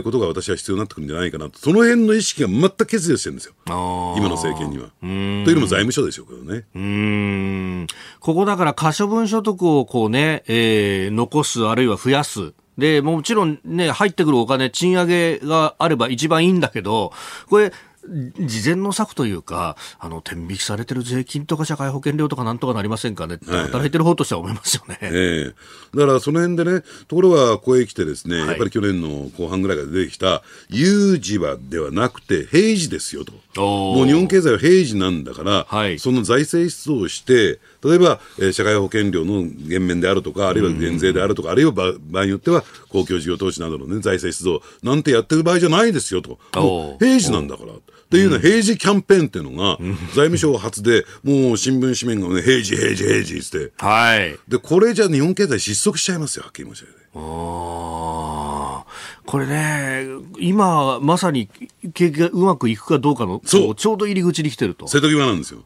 ー、ことが私は必要になってくるんじゃないかなと。その辺の意識識が全く欠如してるんですよ、今の政権には。というのも財務省でしょうけどね。うんここだから可処分所得をこうね、えー、残す、あるいは増やす。で、もちろんね、入ってくるお金、賃上げがあれば一番いいんだけど、これ、事前の策というか、あの、天引きされてる税金とか社会保険料とかなんとかなりませんかね、はい、働いてる方としては思いますよね。ええ、だからその辺でね、ところがここへ来てですね、はい、やっぱり去年の後半ぐらいから出てきた、有事はではなくて平時ですよと。もう日本経済は平時なんだから、はい、その財政出動をして、例えば、えー、社会保険料の減免であるとか、あるいは減税であるとか、あるいは場合によっては公共事業投資などの、ね、財政出動なんてやってる場合じゃないですよと。平時なんだから。っていうのは平時キャンペーンっていうのが、財務省発で、もう新聞紙面がね、平時、平時、平時って。はい。で、これじゃ日本経済失速しちゃいますよ、はっきり申し上げて。ああ。これね、今、まさに景気がうまくいくかどうかの、そうちょうど入り口に来てると。瀬戸際なんですよ。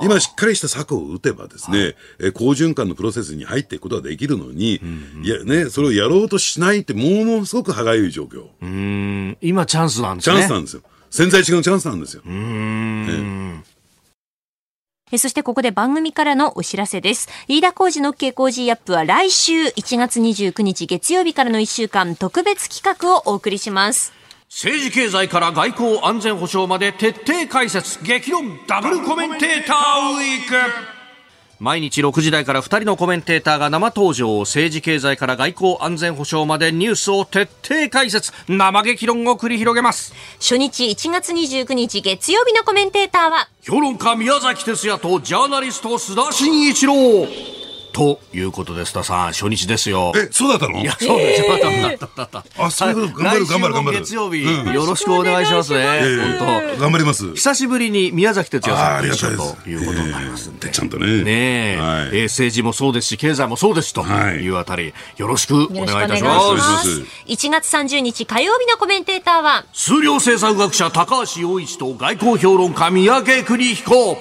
あ今しっかりした策を打てばですね、はい、え好循環のプロセスに入っていくことはできるのに、うんうん、いやね、それをやろうとしないってものすごく歯がゆい状況。うん、今チャンスなんですね。チャンスなんですよ。潜在的なチャンスなんですよ。うん、ねそしてここで番組からのお知らせです。飯田浩二の OK 工事アップは来週1月29日月曜日からの1週間特別企画をお送りします。政治経済から外交安全保障まで徹底解説。激論ダブルコメンテーターウィーク。毎日6時台から2人のコメンテーターが生登場。政治経済から外交安全保障までニュースを徹底解説。生激論を繰り広げます。初日1月29日月曜日のコメンテーターは評論家宮崎哲也とジャーナリスト須田慎一郎ということです、田さん、初日ですよ。え、そうだったの？いや、そうですよ。あ、そういうこと、頑張る、頑張る、頑張る。月曜日、よろしくお願いしますね。本当。頑張ります。久しぶりに宮崎哲也さんと一緒ということになりますんで。ちゃんとね。ねえ、え政治もそうですし、経済もそうですというあたり、よろしくお願いいたします。1月30日火曜日のコメンテーターは、数量政策学者高橋洋一と外交評論家三宅邦彦。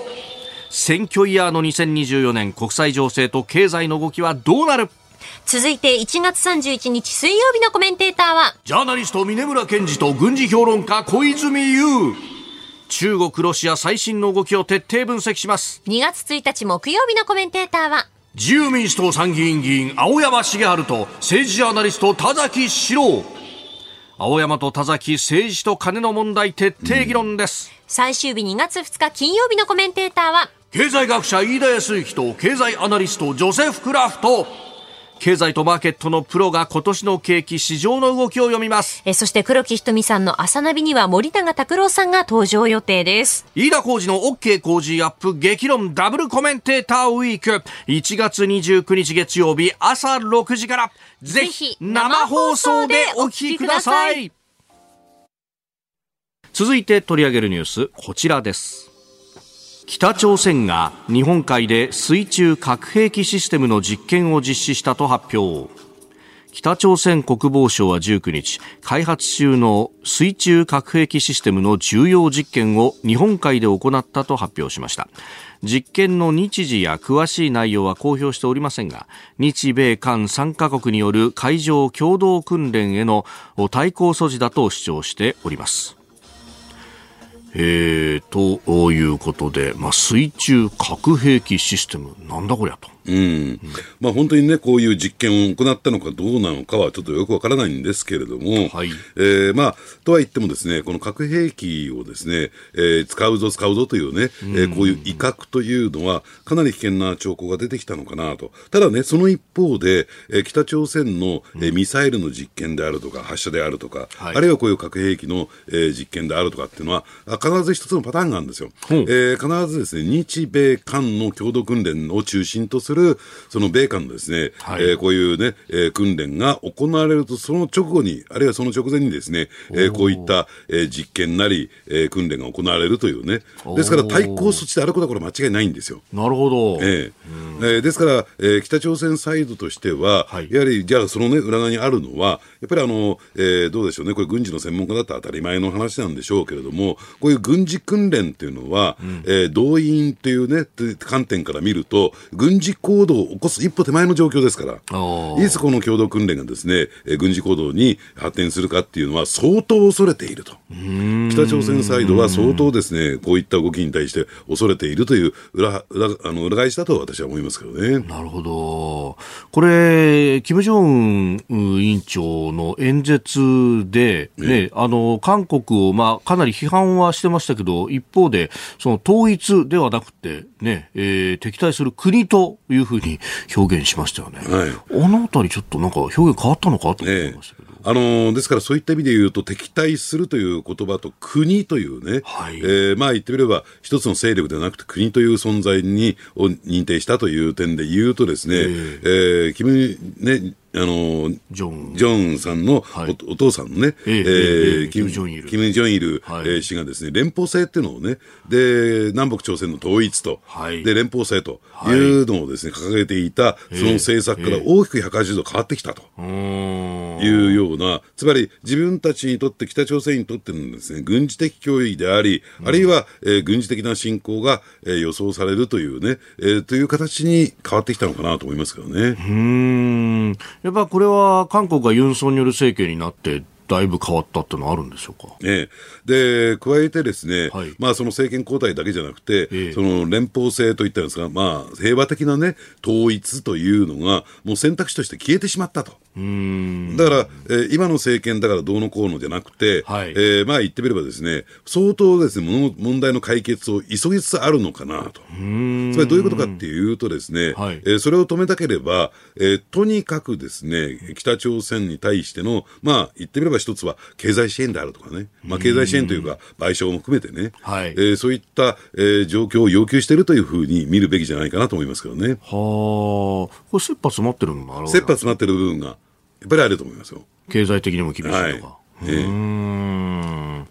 選挙イヤーの2024年国際情勢と経済の動きはどうなる？続いて1月31日水曜日のコメンテーターはジャーナリスト峰村健二と軍事評論家小泉悠。中国ロシア最新の動きを徹底分析します。2月1日木曜日のコメンテーターは自由民主党参議院議員青山茂春と政治ジャーナリスト田崎史郎。青山と田崎政治と金の問題徹底議論です、うん、最終日2月2日金曜日のコメンテーターは経済学者飯田康之と経済アナリストジョセフ・クラフト。経済とマーケットのプロが今年の景気市場の動きを読みます。えそして黒木瞳さんの朝ナビには森永卓郎さんが登場予定です。飯田浩二の OK 工事アップ激論。ダブルコメンテーターウィーク。1月29日月曜日朝6時から。ぜひ生放送でお聞きください。続いて取り上げるニュースこちらです北朝鮮が日本海で水中核兵器システムの実験を実施したと発表。北朝鮮国防省は19日開発中の水中核兵器システムの重要実験を日本海で行ったと発表しました。実験の日時や詳しい内容は公表しておりませんが日米韓3カ国による海上共同訓練への対抗措置だと主張しております。えー、ということで、まあ、水中核兵器システム、なんだこりゃと。うん、まあ、本当にね、こういう実験を行ったのかどうなのかはちょっとよくわからないんですけれども、はい、えー、まあ、とは言ってもですね、この核兵器をですね、えー、使うぞ使うぞというね、うん、えー、こういう威嚇というのは、かなり危険な兆候が出てきたのかなと。ただね、その一方で、えー、北朝鮮の、えー、ミサイルの実験であるとか、発射であるとか、はい、あるいはこういう核兵器の、えー、実験であるとかっていうのは、必ず一つのパターンがあるんですよ。う。ん、えー、必ずですね、日米韓の共同訓練を中心とする、その米韓のですね、はい、えー、こういうね、えー、訓練が行われると、その直後に、あるいはその直前にですね、えー、こういった、えー、実験なり、えー、訓練が行われるというね、ですから対抗措置であることはこれ間違いないんですよ。なるほど。えー、えー、ですから、えー、北朝鮮サイドとしては、はい、やはり、じゃあそのね、裏側にあるのは、やっぱりあの、えー、どうでしょうね、これ軍事の専門家だったら当たり前の話なんでしょうけれども、こういう軍事訓練っていうのは、うん、えー、動員っていうね、観点から見ると、軍事行動を起こす一歩手前の状況ですから、いつこの共同訓練がですね、えー、軍事行動に発展するかっていうのは相当恐れていると。北朝鮮サイドは相当ですね、こういった動きに対して恐れているという裏、裏、あの、裏返しだと私は思いますけどね。なるほど。これ、金正恩委員長の演説で、ね、あの、韓国を、まあ、かなり批判はしてましたけど、一方で、その統一ではなくて、ね、えー、敵対する国というふうに表現しましたよね。はい、あのあたりちょっとなんか表現変わったのかと思いましたけど。あのですからそういった意味で言うと、敵対するという言葉と国というね、はい、えー、まあ言ってみれば、一つの勢力ではなくて国という存在にを認定したという点で言うとですね、えー、えー、キム、ね、あのジョン。ジョンさんのお,、はい。お父さんのね、えええええキム・ジョンイル。キムジョンイル、はい。えー氏がですね、連邦制っていうのをね、で、南北朝鮮の統一と、はい。で、連邦制というのをですね、掲げていた、その政策から大きく180度変わってきたと。いうような、つまり自分たちにとって、北朝鮮にとってのですね、軍事的脅威であり、あるいは、えー軍事的な侵攻が、えー予想されるというね、えーという形に変わってきたのかなと思いますけどね。うーんやっぱこれは韓国がユン・ソンニョル政権になってだいぶ変わったっていうのはあるんでしょうか？ええ。で、加えてですね、はい。まあその政権交代だけじゃなくて、ええ。その連邦制といったんですが、まあ平和的なね、統一というのが、もう選択肢として消えてしまったと。だから、えー今の政権だからどうのこうのじゃなくて、はい。えーまあ言ってみればですね、相当ですね、問題の解決を急ぎつつあるのかなと。つまりどういうことかっていうとですね、はい。えーそれを止めたければ、えーとにかくですね、北朝鮮に対しての、まあ言ってみれば一つは経済支援であるとかね、まあ経済支援というか賠償も含めてね、はい。えーそういった、えー状況を要求しているというふうに見るべきじゃないかなと思いますけどね。はあ。これ切羽詰まってるのもある切羽詰まってる部分が、やっぱりあると思いますよ。経済的にも厳しいとか、はい。えーうーん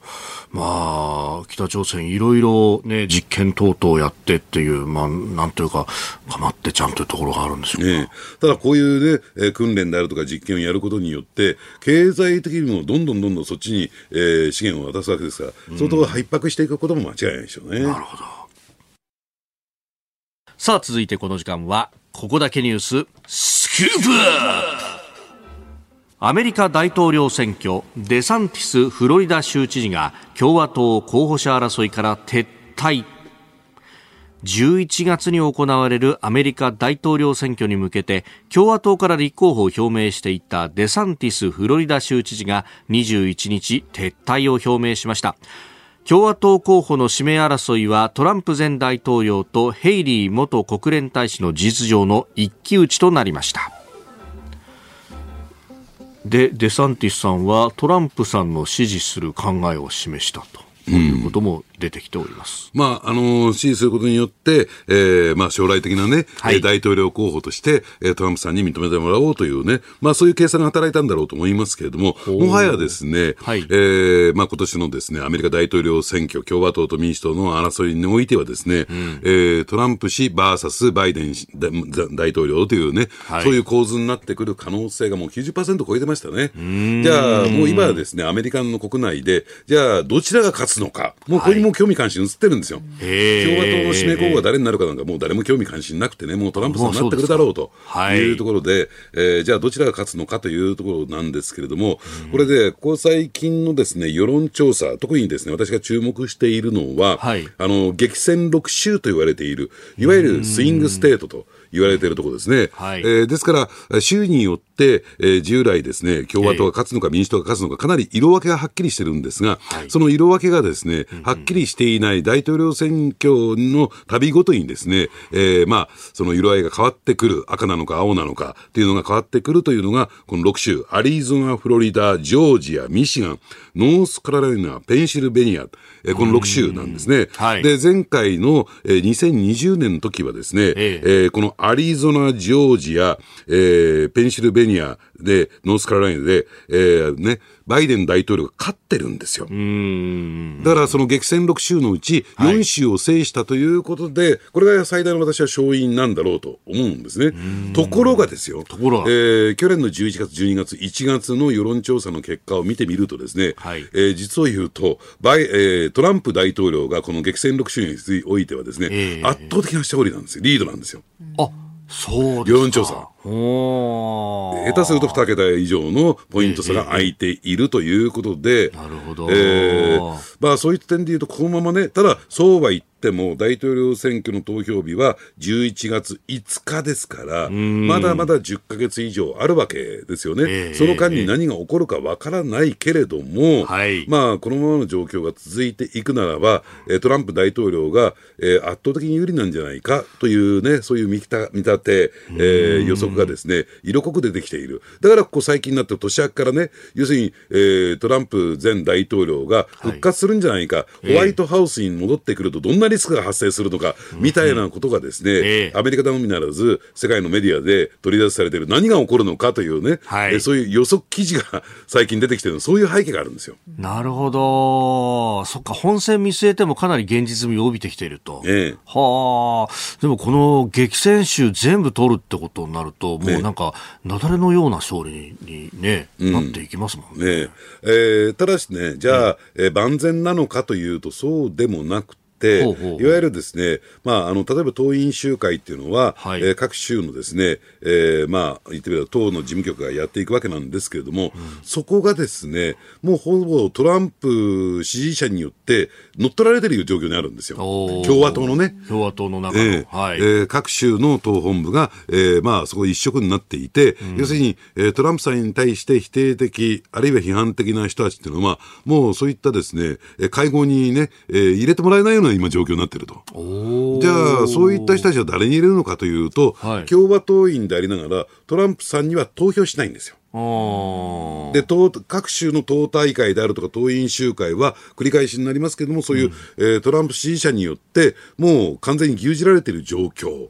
まあ、北朝鮮いろいろね、実験等々やってっていう、まあ、なんというか、かまってちゃんというところがあるんでしょうか。ええただこういうね、えー訓練であるとか実験をやることによって、経済的にもどんどんどんどんそっちに、えー資源を渡すわけですから、相当逼迫していくことも間違いないでしょうね。なるほど。さあ、続いてこの時間は、ここだけニュース、スクープアメリカ大統領選挙、デサンティスフロリダ州知事が共和党候補者争いから撤退。11月に行われるアメリカ大統領選挙に向けて共和党から立候補を表明していたデサンティスフロリダ州知事が21日撤退を表明しました共和党候補の指名争いはトランプ前大統領とヘイリー元国連大使の事実上の一騎打ちとなりましたでデサンティスさんはトランプさんの支持する考えを示したということも出てきております、まあ、あの支持することによって、えーまあ、将来的なね、はい。えー大統領候補として、えートランプさんに認めてもらおうというね、まあ、そういう計算が働いたんだろうと思いますけれども、もはやですね、はい。えーまあ、今年のですね、アメリカ大統領選挙、共和党と民主党の争いにおいてはですね、えートランプ氏 VS バイデン大統領というね、はい。そういう構図になってくる可能性がもう90%超えてましたね。じゃあ、もう今はですね、アメリカの国内で、じゃあ、どちらが勝つのか、もうこれに興味関心移ってるんですよ。共和党の指名候補が誰になるかなんか、もう誰も興味関心なくてね、もうトランプさんになってくるだろうとはい。いうところで、えーじゃあどちらが勝つのかというところなんですけれども、これで、ここ最近のですね、世論調査、特にですね、私が注目しているのは、はい。あの、激戦6州と言われている、いわゆるスイングステートと言われているところですね。はい。えーですから、州によって、えー従来ですね、共和党が勝つのか民主党が勝つのか、かなり色分けがはっきりしてるんですが、その色分けがですね、はっきりしていない大統領選挙のたびごとにですね、えーまあ、その色合いが変わってくる、赤なのか青なのかっていうのが変わってくるというのが、この6州、アリゾナ、フロリダ、ジョージア、ミシガン、ノースカロライナ、ペンシルベニア、えーこの6州なんですね。はい。で、前回の、えー2020年の時はですね、ええ。えーこのアリゾナ、ジョージア、えーペンシルベニアで、ノースカロライナで、えーね、バイデン大統領が勝ってるんですよ。だからその激戦6州のうち4州を制したということで、これが最大の私は勝因なんだろうと思うんですね。ところがですよ、ところが。えー去年の11月、12月、1月の世論調査の結果を見てみるとですね、はい。えー実を言うとバイ、えートランプ大統領がこの激戦6州においてはですね、ええ。圧倒的な勝利なんですよ。リードなんですよ。あそうですか。世論調査下手すると2桁以上のポイント差が空いているということで、なるほど。えーまあ、そういった点で言うと、このままね、ただ、そうは言っても、大統領選挙の投票日は11月5日ですから、まだまだ10ヶ月以上あるわけですよね。ええその間に何が起こるかわからないけれども、はい。まあ、このままの状況が続いていくならば、えートランプ大統領が、えー圧倒的に有利なんじゃないかというね、そういう見た見立て、えー予測格がですね、色濃く出てきている。だからここ最近になって年明けからね、要するに、えー、トランプ前大統領が復活するんじゃないか、はい、ホワイトハウスに戻ってくるとどんなリスクが発生するのか、みたいなことがですね、えー、アメリカのみならず、世界のメディアで取り出されている何が起こるのかというね、はい、えー、そういう予測記事が 最近出てきてるそういう背景があるんですよ。なるほど。そっか、本戦見据えてもかなり現実味を帯びてきていると。ええ、はあ。でもこの激戦州全部取るってことになると、もうなんか、雪崩のような勝利にね、うん、なっていきますもんね。ねえ。ー、ただしね、じゃあ、えー、万全なのかというと、そうでもなく、いわゆるですね、まあ、あの例えば党員集会っていうのは、はい、えー、各州のですね、えー、まあ、言ってみれば党の事務局がやっていくわけなんですけれども、うん、そこがですね、もうほぼトランプ支持者によって乗っ取られてる状況にあるんですよ。共和党のね。共和党の中の。えー、はい、えー、各州の党本部が、えー、まあ、そこ一色になっていて、うん、要するに、えー、トランプさんに対して否定的、あるいは批判的な人たちっていうのは、もうそういったですね、会合にね、えー、入れてもらえないような今状況になってると。じゃあ、そういった人たちは誰に入れるのかというと、はい、共和党員でありながら、トランプさんには投票しないんですよ。で党各州の党大会であるとか党員集会は繰り返しになりますけれども、そういう、うん、えー、トランプ支持者によって、もう完全に牛耳られている状況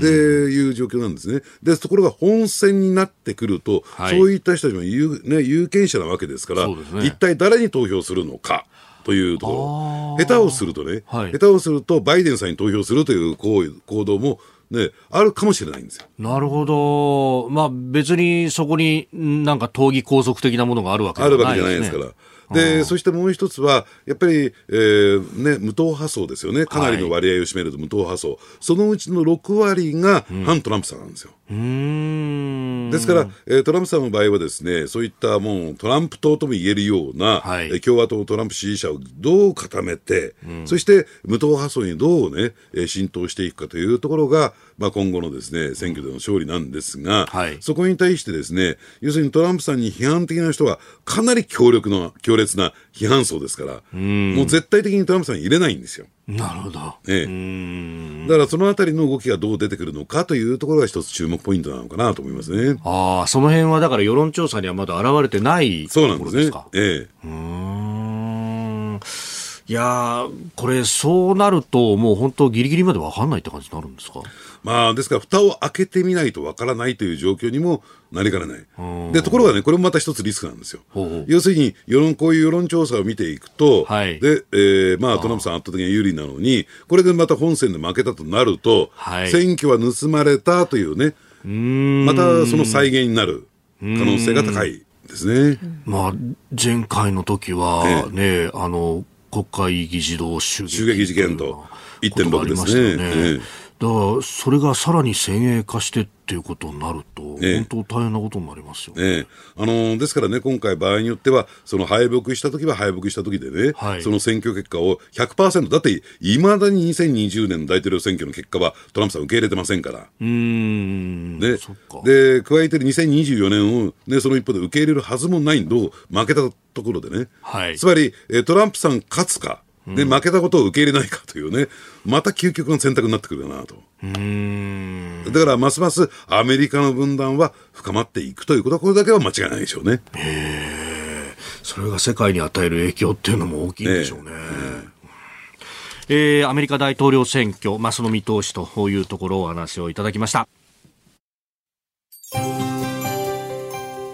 でいう状況なんですね。でところが本選になってくると、はい、そういった人たちも有,、ね、有権者なわけですから、ね、一体誰に投票するのか。というところ、下手をするとね、はい、下手をすると、バイデンさんに投票するという行動も、ね、あるかもしれないんですよ。なるほど。まあ別にそこになんか闘技拘束的なものがあるわけじゃないです、ね、あるわけじゃないですから。で、そしてもう一つは、やっぱり、えー、ね、無党派層ですよね。かなりの割合を占めると無党派層。はい、そのうちの6割が反トランプさんなんですよ。うん、ですから、えー、トランプさんの場合はですね、そういったもうトランプ党とも言えるような、はい、共和党トランプ支持者をどう固めて、うん、そして無党派層にどうね、えー、浸透していくかというところが、まあ、今後のですね、選挙での勝利なんですが、はい、そこに対してですね、要するにトランプさんに批判的な人はかなり強力な、強烈な批判層ですから、うもう絶対的にトランプさん入れないんですよ。なるほど。ええ。だからそのあたりの動きがどう出てくるのかというところが一つ注目ポイントなのかなと思いますね。ああ、その辺はだから世論調査にはまだ現れてないそうなんですね。ええ。うん。いやこれ、そうなると、もう本当、ぎりぎりまで分かんないって感じになるんですか？まあ、ですから、蓋を開けてみないと分からないという状況にもなりかねない。で、ところがね、これもまた一つリスクなんですよ。要するに、世論、こういう世論調査を見ていくと、はい、で、えー、まあ、トランプさん圧倒的に有利なのに、これでまた本選で負けたとなると、はい、選挙は盗まれたというね、またその再現になる可能性が高いですね。まあ、前回の時はね、ねあの、国会議事堂襲撃事件と1.6ですね。ねだからそれがさらに先鋭化してっていうことになると、本当大変なことになりますよね。あのですからね、今回、場合によっては、その敗北したときは敗北したときでね、はい、その選挙結果を100%、だって、いまだに2020年の大統領選挙の結果は、トランプさん受け入れてませんから。うん。ね、で、加えて2024年を、ね、その一方で受け入れるはずもないのを負けたところでね、はい、つまり、トランプさん勝つか、で、負けたことを受け入れないかというね、また究極の選択になってくるかなと。だから、ますますアメリカの分断は深まっていくということは、これだけは間違いないでしょうね。へそれが世界に与える影響っていうのも大きいんでしょうね。ねえー、アメリカ大統領選挙、まあ、その見通しというところをお話をいただきました。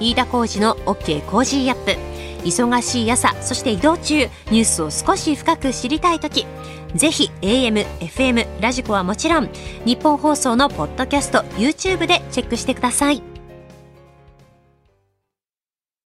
飯田浩二の OK コージーアップ。忙しい朝そして移動中ニュースを少し深く知りたい時。ぜひ AM、FM、ラジコはもちろんニッポン放送のポッドキャスト YouTube でチェックしてください。